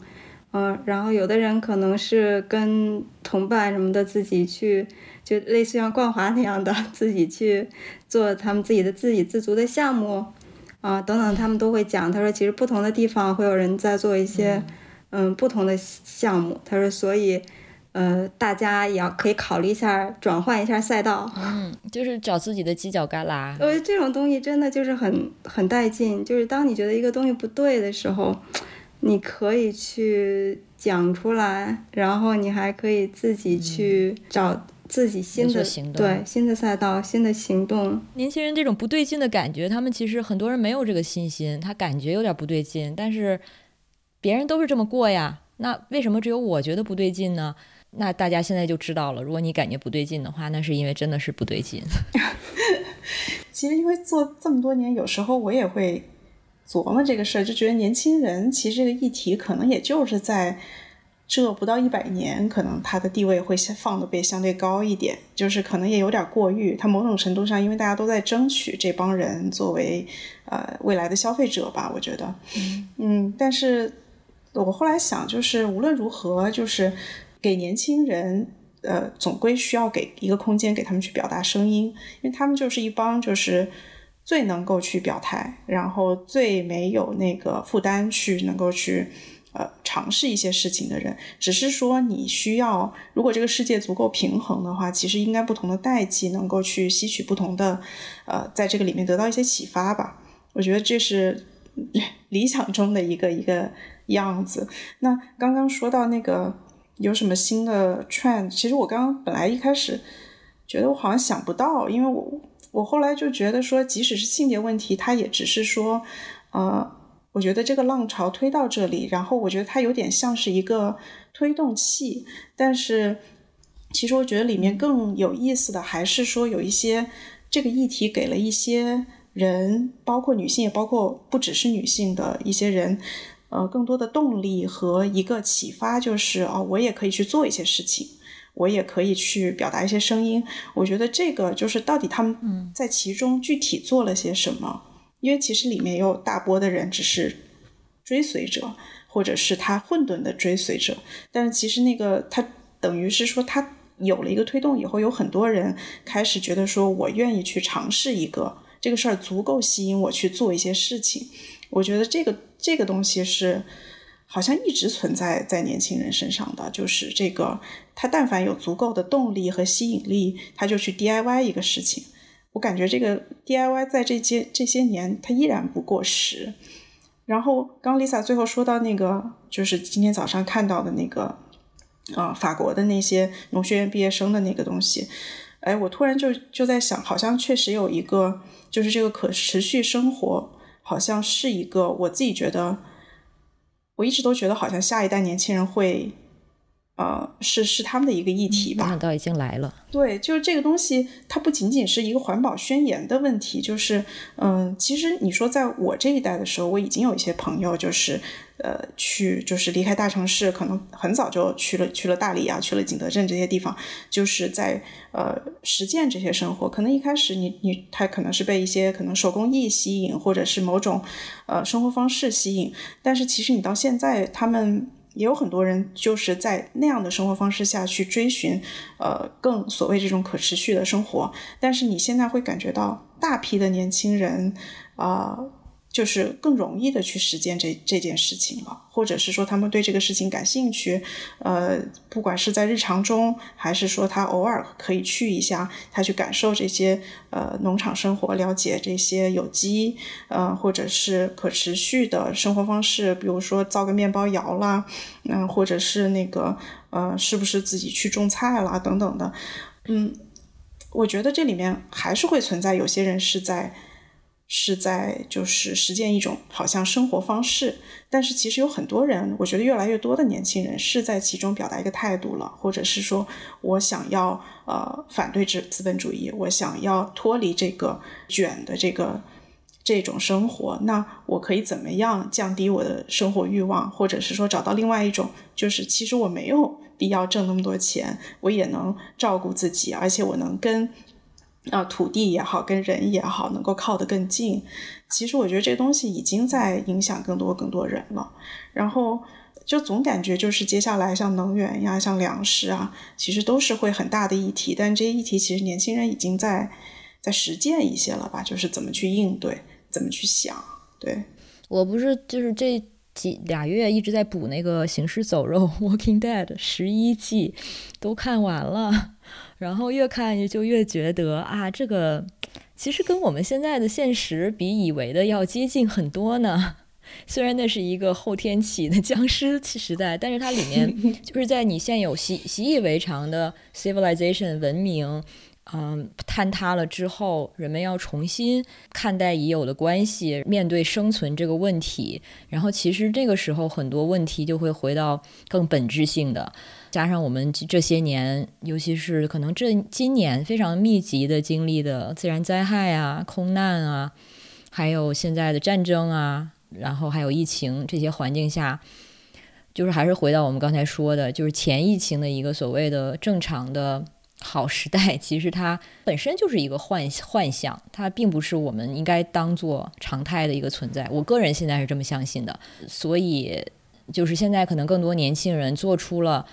嗯，然后有的人可能是跟同伴什么的自己去，就类似像冠华那样的 自己去做他们自己的自给自足的项目。啊，等等，他们都会讲。他说，其实不同的地方会有人在做一些，嗯，不同的项目。他说，所以，呃，大家也要可以考虑一下，转换一下赛道。嗯，就是找自己的犄角旮旯。呃，这种东西真的就是很很带劲。就是当你觉得一个东西不对的时候，你可以去讲出来，然后你还可以自己去找。自己新的对新的赛道、新的行动，年轻人这种不对劲的感觉，他们其实很多人没有这个信心，他感觉有点不对劲，但是别人都是这么过呀，那为什么只有我觉得不对劲呢？那大家现在就知道了，如果你感觉不对劲的话，那是因为真的是不对劲。其实因为做这么多年，有时候我也会琢磨这个事儿，就觉得年轻人其实这个议题可能也就是在。这不到一百年，可能他的地位会放的被相对高一点，就是可能也有点过誉。他某种程度上，因为大家都在争取这帮人作为呃未来的消费者吧，我觉得，嗯，但是我后来想，就是无论如何，就是给年轻人，呃，总归需要给一个空间给他们去表达声音，因为他们就是一帮就是最能够去表态，然后最没有那个负担去能够去。呃，尝试一些事情的人，只是说你需要，如果这个世界足够平衡的话，其实应该不同的代际能够去吸取不同的，呃，在这个里面得到一些启发吧。我觉得这是理想中的一个一个样子。那刚刚说到那个有什么新的 trend，其实我刚刚本来一开始觉得我好像想不到，因为我我后来就觉得说，即使是性别问题，它也只是说，呃。我觉得这个浪潮推到这里，然后我觉得它有点像是一个推动器，但是其实我觉得里面更有意思的还是说有一些这个议题给了一些人，包括女性也包括不只是女性的一些人，呃，更多的动力和一个启发，就是哦，我也可以去做一些事情，我也可以去表达一些声音。我觉得这个就是到底他们在其中具体做了些什么。因为其实里面有大波的人只是追随者，或者是他混沌的追随者，但是其实那个他等于是说他有了一个推动以后，有很多人开始觉得说我愿意去尝试一个这个事儿足够吸引我去做一些事情。我觉得这个这个东西是好像一直存在在年轻人身上的，就是这个他但凡有足够的动力和吸引力，他就去 DIY 一个事情。我感觉这个 DIY 在这些这些年，它依然不过时。然后刚 Lisa 最后说到那个，就是今天早上看到的那个，啊，法国的那些农学院毕业生的那个东西，哎，我突然就就在想，好像确实有一个，就是这个可持续生活，好像是一个我自己觉得，我一直都觉得好像下一代年轻人会。呃，是是他们的一个议题吧？想到已经来了。对，就是这个东西，它不仅仅是一个环保宣言的问题，就是，嗯，其实你说在我这一代的时候，我已经有一些朋友，就是，呃，去就是离开大城市，可能很早就去了去了大理啊，去了景德镇这些地方，就是在呃实践这些生活。可能一开始你你他可能是被一些可能手工艺吸引，或者是某种呃生活方式吸引，但是其实你到现在他们。也有很多人就是在那样的生活方式下去追寻，呃，更所谓这种可持续的生活。但是你现在会感觉到大批的年轻人，啊。就是更容易的去实践这这件事情了，或者是说他们对这个事情感兴趣，呃，不管是在日常中，还是说他偶尔可以去一下，他去感受这些呃农场生活，了解这些有机，呃，或者是可持续的生活方式，比如说造个面包窑啦，嗯，或者是那个呃，是不是自己去种菜啦等等的，嗯，我觉得这里面还是会存在有些人是在。是在就是实践一种好像生活方式，但是其实有很多人，我觉得越来越多的年轻人是在其中表达一个态度了，或者是说我想要呃反对资资本主义，我想要脱离这个卷的这个这种生活，那我可以怎么样降低我的生活欲望，或者是说找到另外一种，就是其实我没有必要挣那么多钱，我也能照顾自己，而且我能跟。啊，土地也好，跟人也好，能够靠得更近。其实我觉得这东西已经在影响更多更多人了。然后就总感觉就是接下来像能源呀、像粮食啊，其实都是会很大的议题。但这些议题其实年轻人已经在在实践一些了吧？就是怎么去应对，怎么去想。对我不是就是这几俩月一直在补那个《行尸走肉 》《Walking Dead》十一季，都看完了。然后越看就越觉得啊，这个其实跟我们现在的现实比以为的要接近很多呢。虽然那是一个后天起的僵尸时代，但是它里面 就是在你现有习习以为常的 civilization 文明，嗯，坍塌了之后，人们要重新看待已有的关系，面对生存这个问题。然后其实这个时候很多问题就会回到更本质性的。加上我们这些年，尤其是可能这今年非常密集的经历的自然灾害啊、空难啊，还有现在的战争啊，然后还有疫情这些环境下，就是还是回到我们刚才说的，就是前疫情的一个所谓的正常的好时代，其实它本身就是一个幻幻象，它并不是我们应该当做常态的一个存在。我个人现在是这么相信的，所以就是现在可能更多年轻人做出了。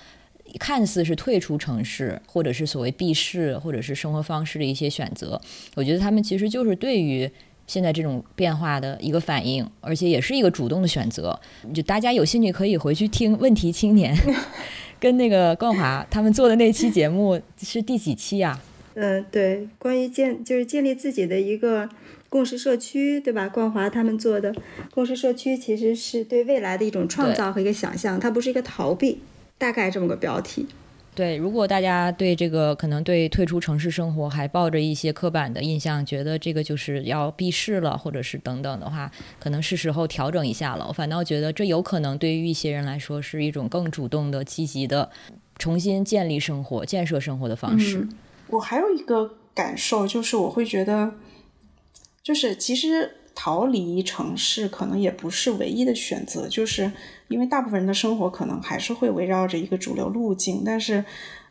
看似是退出城市，或者是所谓避世，或者是生活方式的一些选择，我觉得他们其实就是对于现在这种变化的一个反应，而且也是一个主动的选择。就大家有兴趣可以回去听《问题青年》跟那个冠华他们做的那期节目是第几期呀？嗯，对，关于建就是建立自己的一个共识社区，对吧？冠华他们做的共识社区其实是对未来的一种创造和一个想象，它不是一个逃避。大概这么个标题，对。如果大家对这个可能对退出城市生活还抱着一些刻板的印象，觉得这个就是要避世了，或者是等等的话，可能是时候调整一下了。我反倒觉得这有可能对于一些人来说是一种更主动的、积极的重新建立生活、建设生活的方式。我还有一个感受就是，我会觉得，就是其实。逃离城市可能也不是唯一的选择，就是因为大部分人的生活可能还是会围绕着一个主流路径。但是，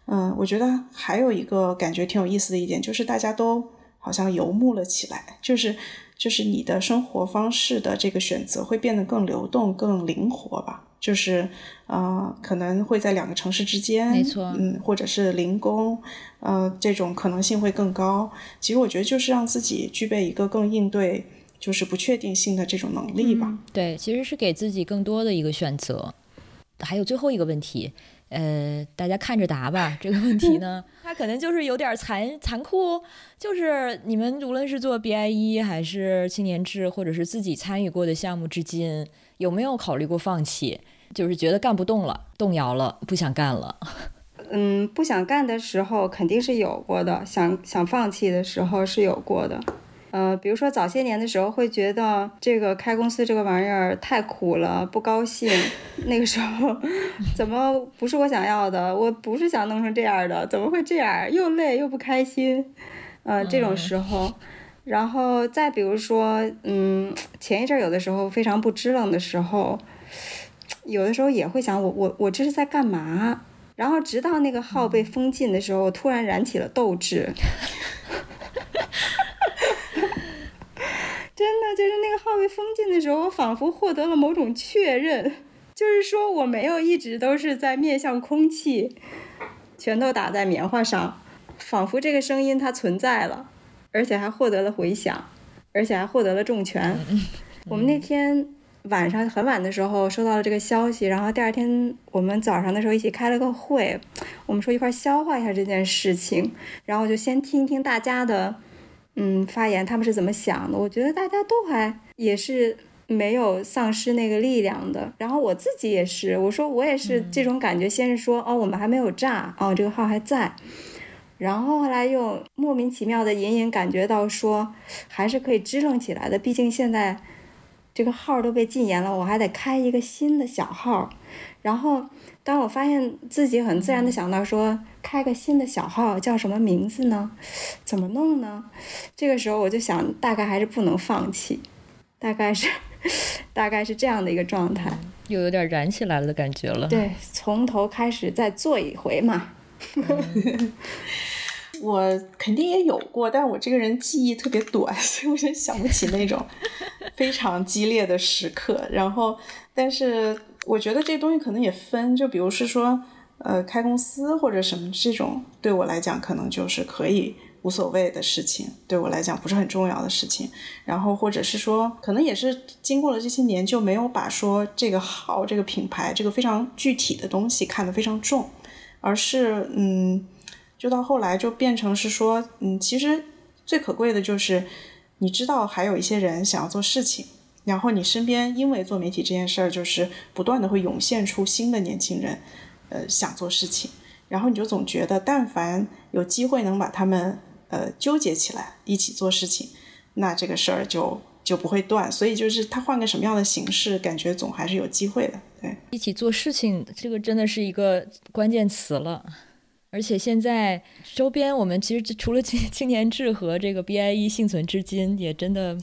嗯，我觉得还有一个感觉挺有意思的一点，就是大家都好像游牧了起来，就是就是你的生活方式的这个选择会变得更流动、更灵活吧。就是，呃，可能会在两个城市之间，没错，嗯，或者是零工，呃，这种可能性会更高。其实我觉得就是让自己具备一个更应对。就是不确定性的这种能力吧。对，其实是给自己更多的一个选择。还有最后一个问题，呃，大家看着答吧。这个问题呢，它可能就是有点残残酷。就是你们无论是做 BIE 还是青年志，或者是自己参与过的项目，至今有没有考虑过放弃？就是觉得干不动了，动摇了，不想干了。嗯，不想干的时候肯定是有过的，想想放弃的时候是有过的。呃，比如说早些年的时候，会觉得这个开公司这个玩意儿太苦了，不高兴。那个时候怎么不是我想要的？我不是想弄成这样的，怎么会这样？又累又不开心。呃，这种时候，然后再比如说，嗯，前一阵儿有的时候非常不支棱的时候，有的时候也会想，我我我这是在干嘛？然后直到那个号被封禁的时候，我突然燃起了斗志。真的就是那个号被封禁的时候，我仿佛获得了某种确认，就是说我没有一直都是在面向空气，拳头打在棉花上，仿佛这个声音它存在了，而且还获得了回响，而且还获得了重拳。我们那天晚上很晚的时候收到了这个消息，然后第二天我们早上的时候一起开了个会，我们说一块消化一下这件事情，然后就先听一听大家的。嗯，发言他们是怎么想的？我觉得大家都还也是没有丧失那个力量的。然后我自己也是，我说我也是这种感觉。先是说哦，我们还没有炸，哦，这个号还在。然后后来又莫名其妙的隐隐感觉到说，还是可以支棱起来的。毕竟现在这个号都被禁言了，我还得开一个新的小号。然后当我发现自己很自然的想到说，开个新的小号叫什么名字呢？怎么弄呢？这个时候我就想，大概还是不能放弃，大概是 大概是这样的一个状态，又有点燃起来了的感觉了。对，从头开始再做一回嘛。我肯定也有过，但是我这个人记忆特别短，所以我就想不起那种非常激烈的时刻。然后，但是我觉得这东西可能也分，就比如是说，呃，开公司或者什么这种，对我来讲可能就是可以无所谓的事情，对我来讲不是很重要的事情。然后，或者是说，可能也是经过了这些年，就没有把说这个号、这个品牌、这个非常具体的东西看得非常重。而是，嗯，就到后来就变成是说，嗯，其实最可贵的就是，你知道还有一些人想要做事情，然后你身边因为做媒体这件事儿，就是不断的会涌现出新的年轻人，呃，想做事情，然后你就总觉得，但凡有机会能把他们，呃，纠结起来一起做事情，那这个事儿就就不会断。所以就是他换个什么样的形式，感觉总还是有机会的。对，一起做事情，这个真的是一个关键词了。而且现在周边，我们其实除了青 青年志和这个 BIE 幸存至今，也真的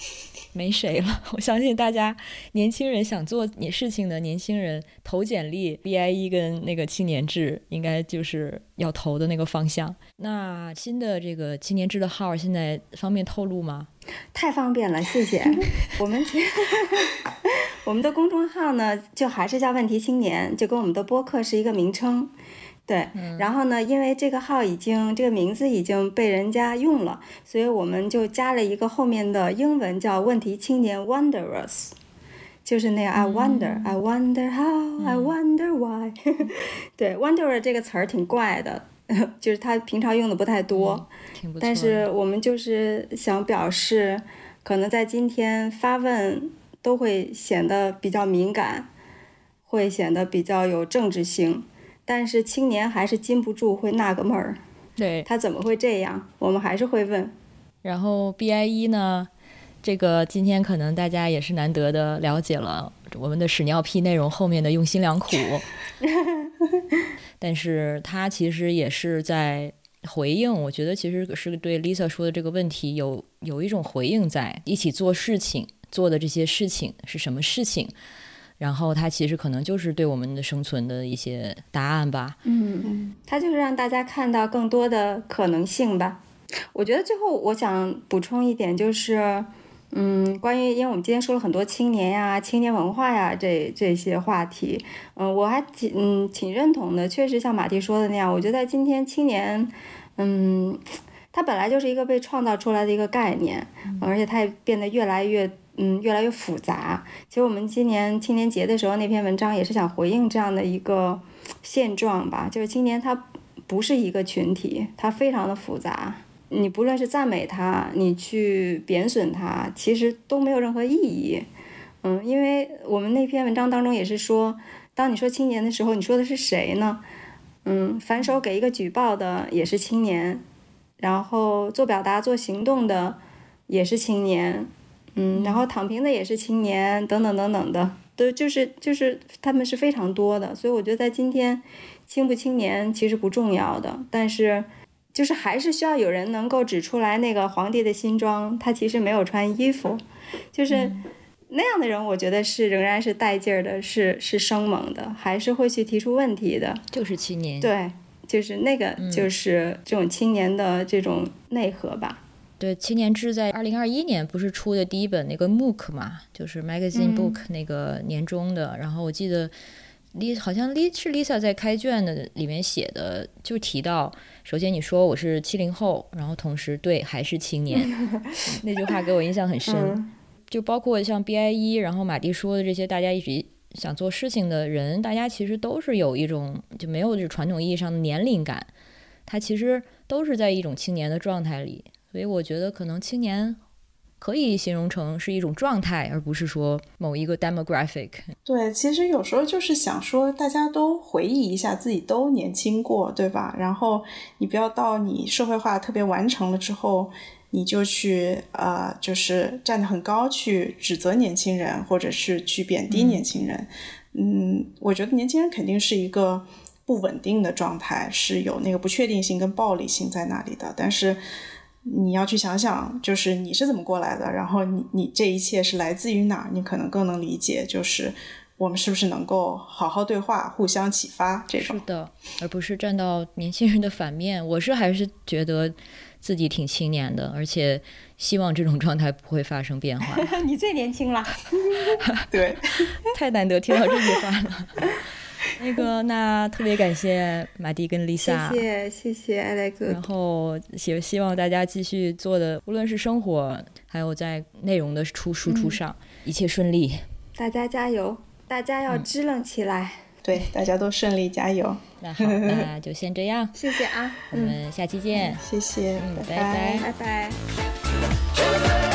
没谁了。我相信大家年轻人想做你事情的年轻人投简历，BIE 跟那个青年志应该就是要投的那个方向。那新的这个青年志的号现在方便透露吗？太方便了，谢谢。我们我们的公众号呢，就还是叫问题青年，就跟我们的播客是一个名称。对，然后呢，因为这个号已经这个名字已经被人家用了，所以我们就加了一个后面的英文叫“问题青年 ”（Wonderers），就是那个 I wonder, I wonder how, I wonder why。对，Wonder 这个词儿挺怪的，就是他平常用的不太多，但是我们就是想表示，可能在今天发问都会显得比较敏感，会显得比较有政治性。但是青年还是禁不住会纳个闷儿，对他怎么会这样？我们还是会问。然后 BIE 呢？这个今天可能大家也是难得的了解了我们的屎尿屁内容后面的用心良苦，但是他其实也是在回应。我觉得其实是对 Lisa 说的这个问题有有一种回应，在一起做事情做的这些事情是什么事情？然后它其实可能就是对我们的生存的一些答案吧。嗯嗯，它就是让大家看到更多的可能性吧。我觉得最后我想补充一点就是，嗯，关于因为我们今天说了很多青年呀、青年文化呀这这些话题，嗯，我还挺嗯挺认同的。确实像马蒂说的那样，我觉得今天青年，嗯，它本来就是一个被创造出来的一个概念，而且它也变得越来越。嗯，越来越复杂。其实我们今年青年节的时候那篇文章也是想回应这样的一个现状吧，就是青年他不是一个群体，他非常的复杂。你不论是赞美他，你去贬损他，其实都没有任何意义。嗯，因为我们那篇文章当中也是说，当你说青年的时候，你说的是谁呢？嗯，反手给一个举报的也是青年，然后做表达、做行动的也是青年。嗯，然后躺平的也是青年，等等等等的，都就是就是他们是非常多的，所以我觉得在今天，青不青年其实不重要的，但是就是还是需要有人能够指出来那个皇帝的新装，他其实没有穿衣服，就是那样的人，我觉得是仍然是带劲儿的，是是生猛的，还是会去提出问题的，就是青年，对，就是那个就是这种青年的这种内核吧。对，青年志在二零二一年不是出的第一本那个 MOOC 嘛，就是 Magazine Book 那个年终的。然后我记得 Lisa 好像 Lisa 是 Lisa 在开卷的里面写的，就提到，首先你说我是七零后，然后同时对还是青年，那句话给我印象很深。就包括像 BIE，然后马蒂说的这些，大家一直想做事情的人，大家其实都是有一种就没有这传统意义上的年龄感，他其实都是在一种青年的状态里。所以我觉得可能青年可以形容成是一种状态，而不是说某一个 demographic。对，其实有时候就是想说，大家都回忆一下自己都年轻过，对吧？然后你不要到你社会化特别完成了之后，你就去啊，就是站得很高去指责年轻人，或者是去贬低年轻人。嗯，我觉得年轻人肯定是一个不稳定的状态，是有那个不确定性跟暴力性在那里的，但是。你要去想想，就是你是怎么过来的，然后你你这一切是来自于哪儿，你可能更能理解，就是我们是不是能够好好对话，互相启发这种。是的，而不是站到年轻人的反面。我是还是觉得自己挺青年的，而且希望这种状态不会发生变化。你最年轻了，对，太难得听到这句话了。那个，那特别感谢马蒂跟 Lisa，谢谢谢谢艾莱克。然后希希望大家继续做的，无论是生活，还有在内容的出输出上，一切顺利。大家加油，大家要支棱起来。对，大家都顺利，加油。那好，那就先这样。谢谢啊，我们下期见。谢谢，嗯，拜拜拜拜。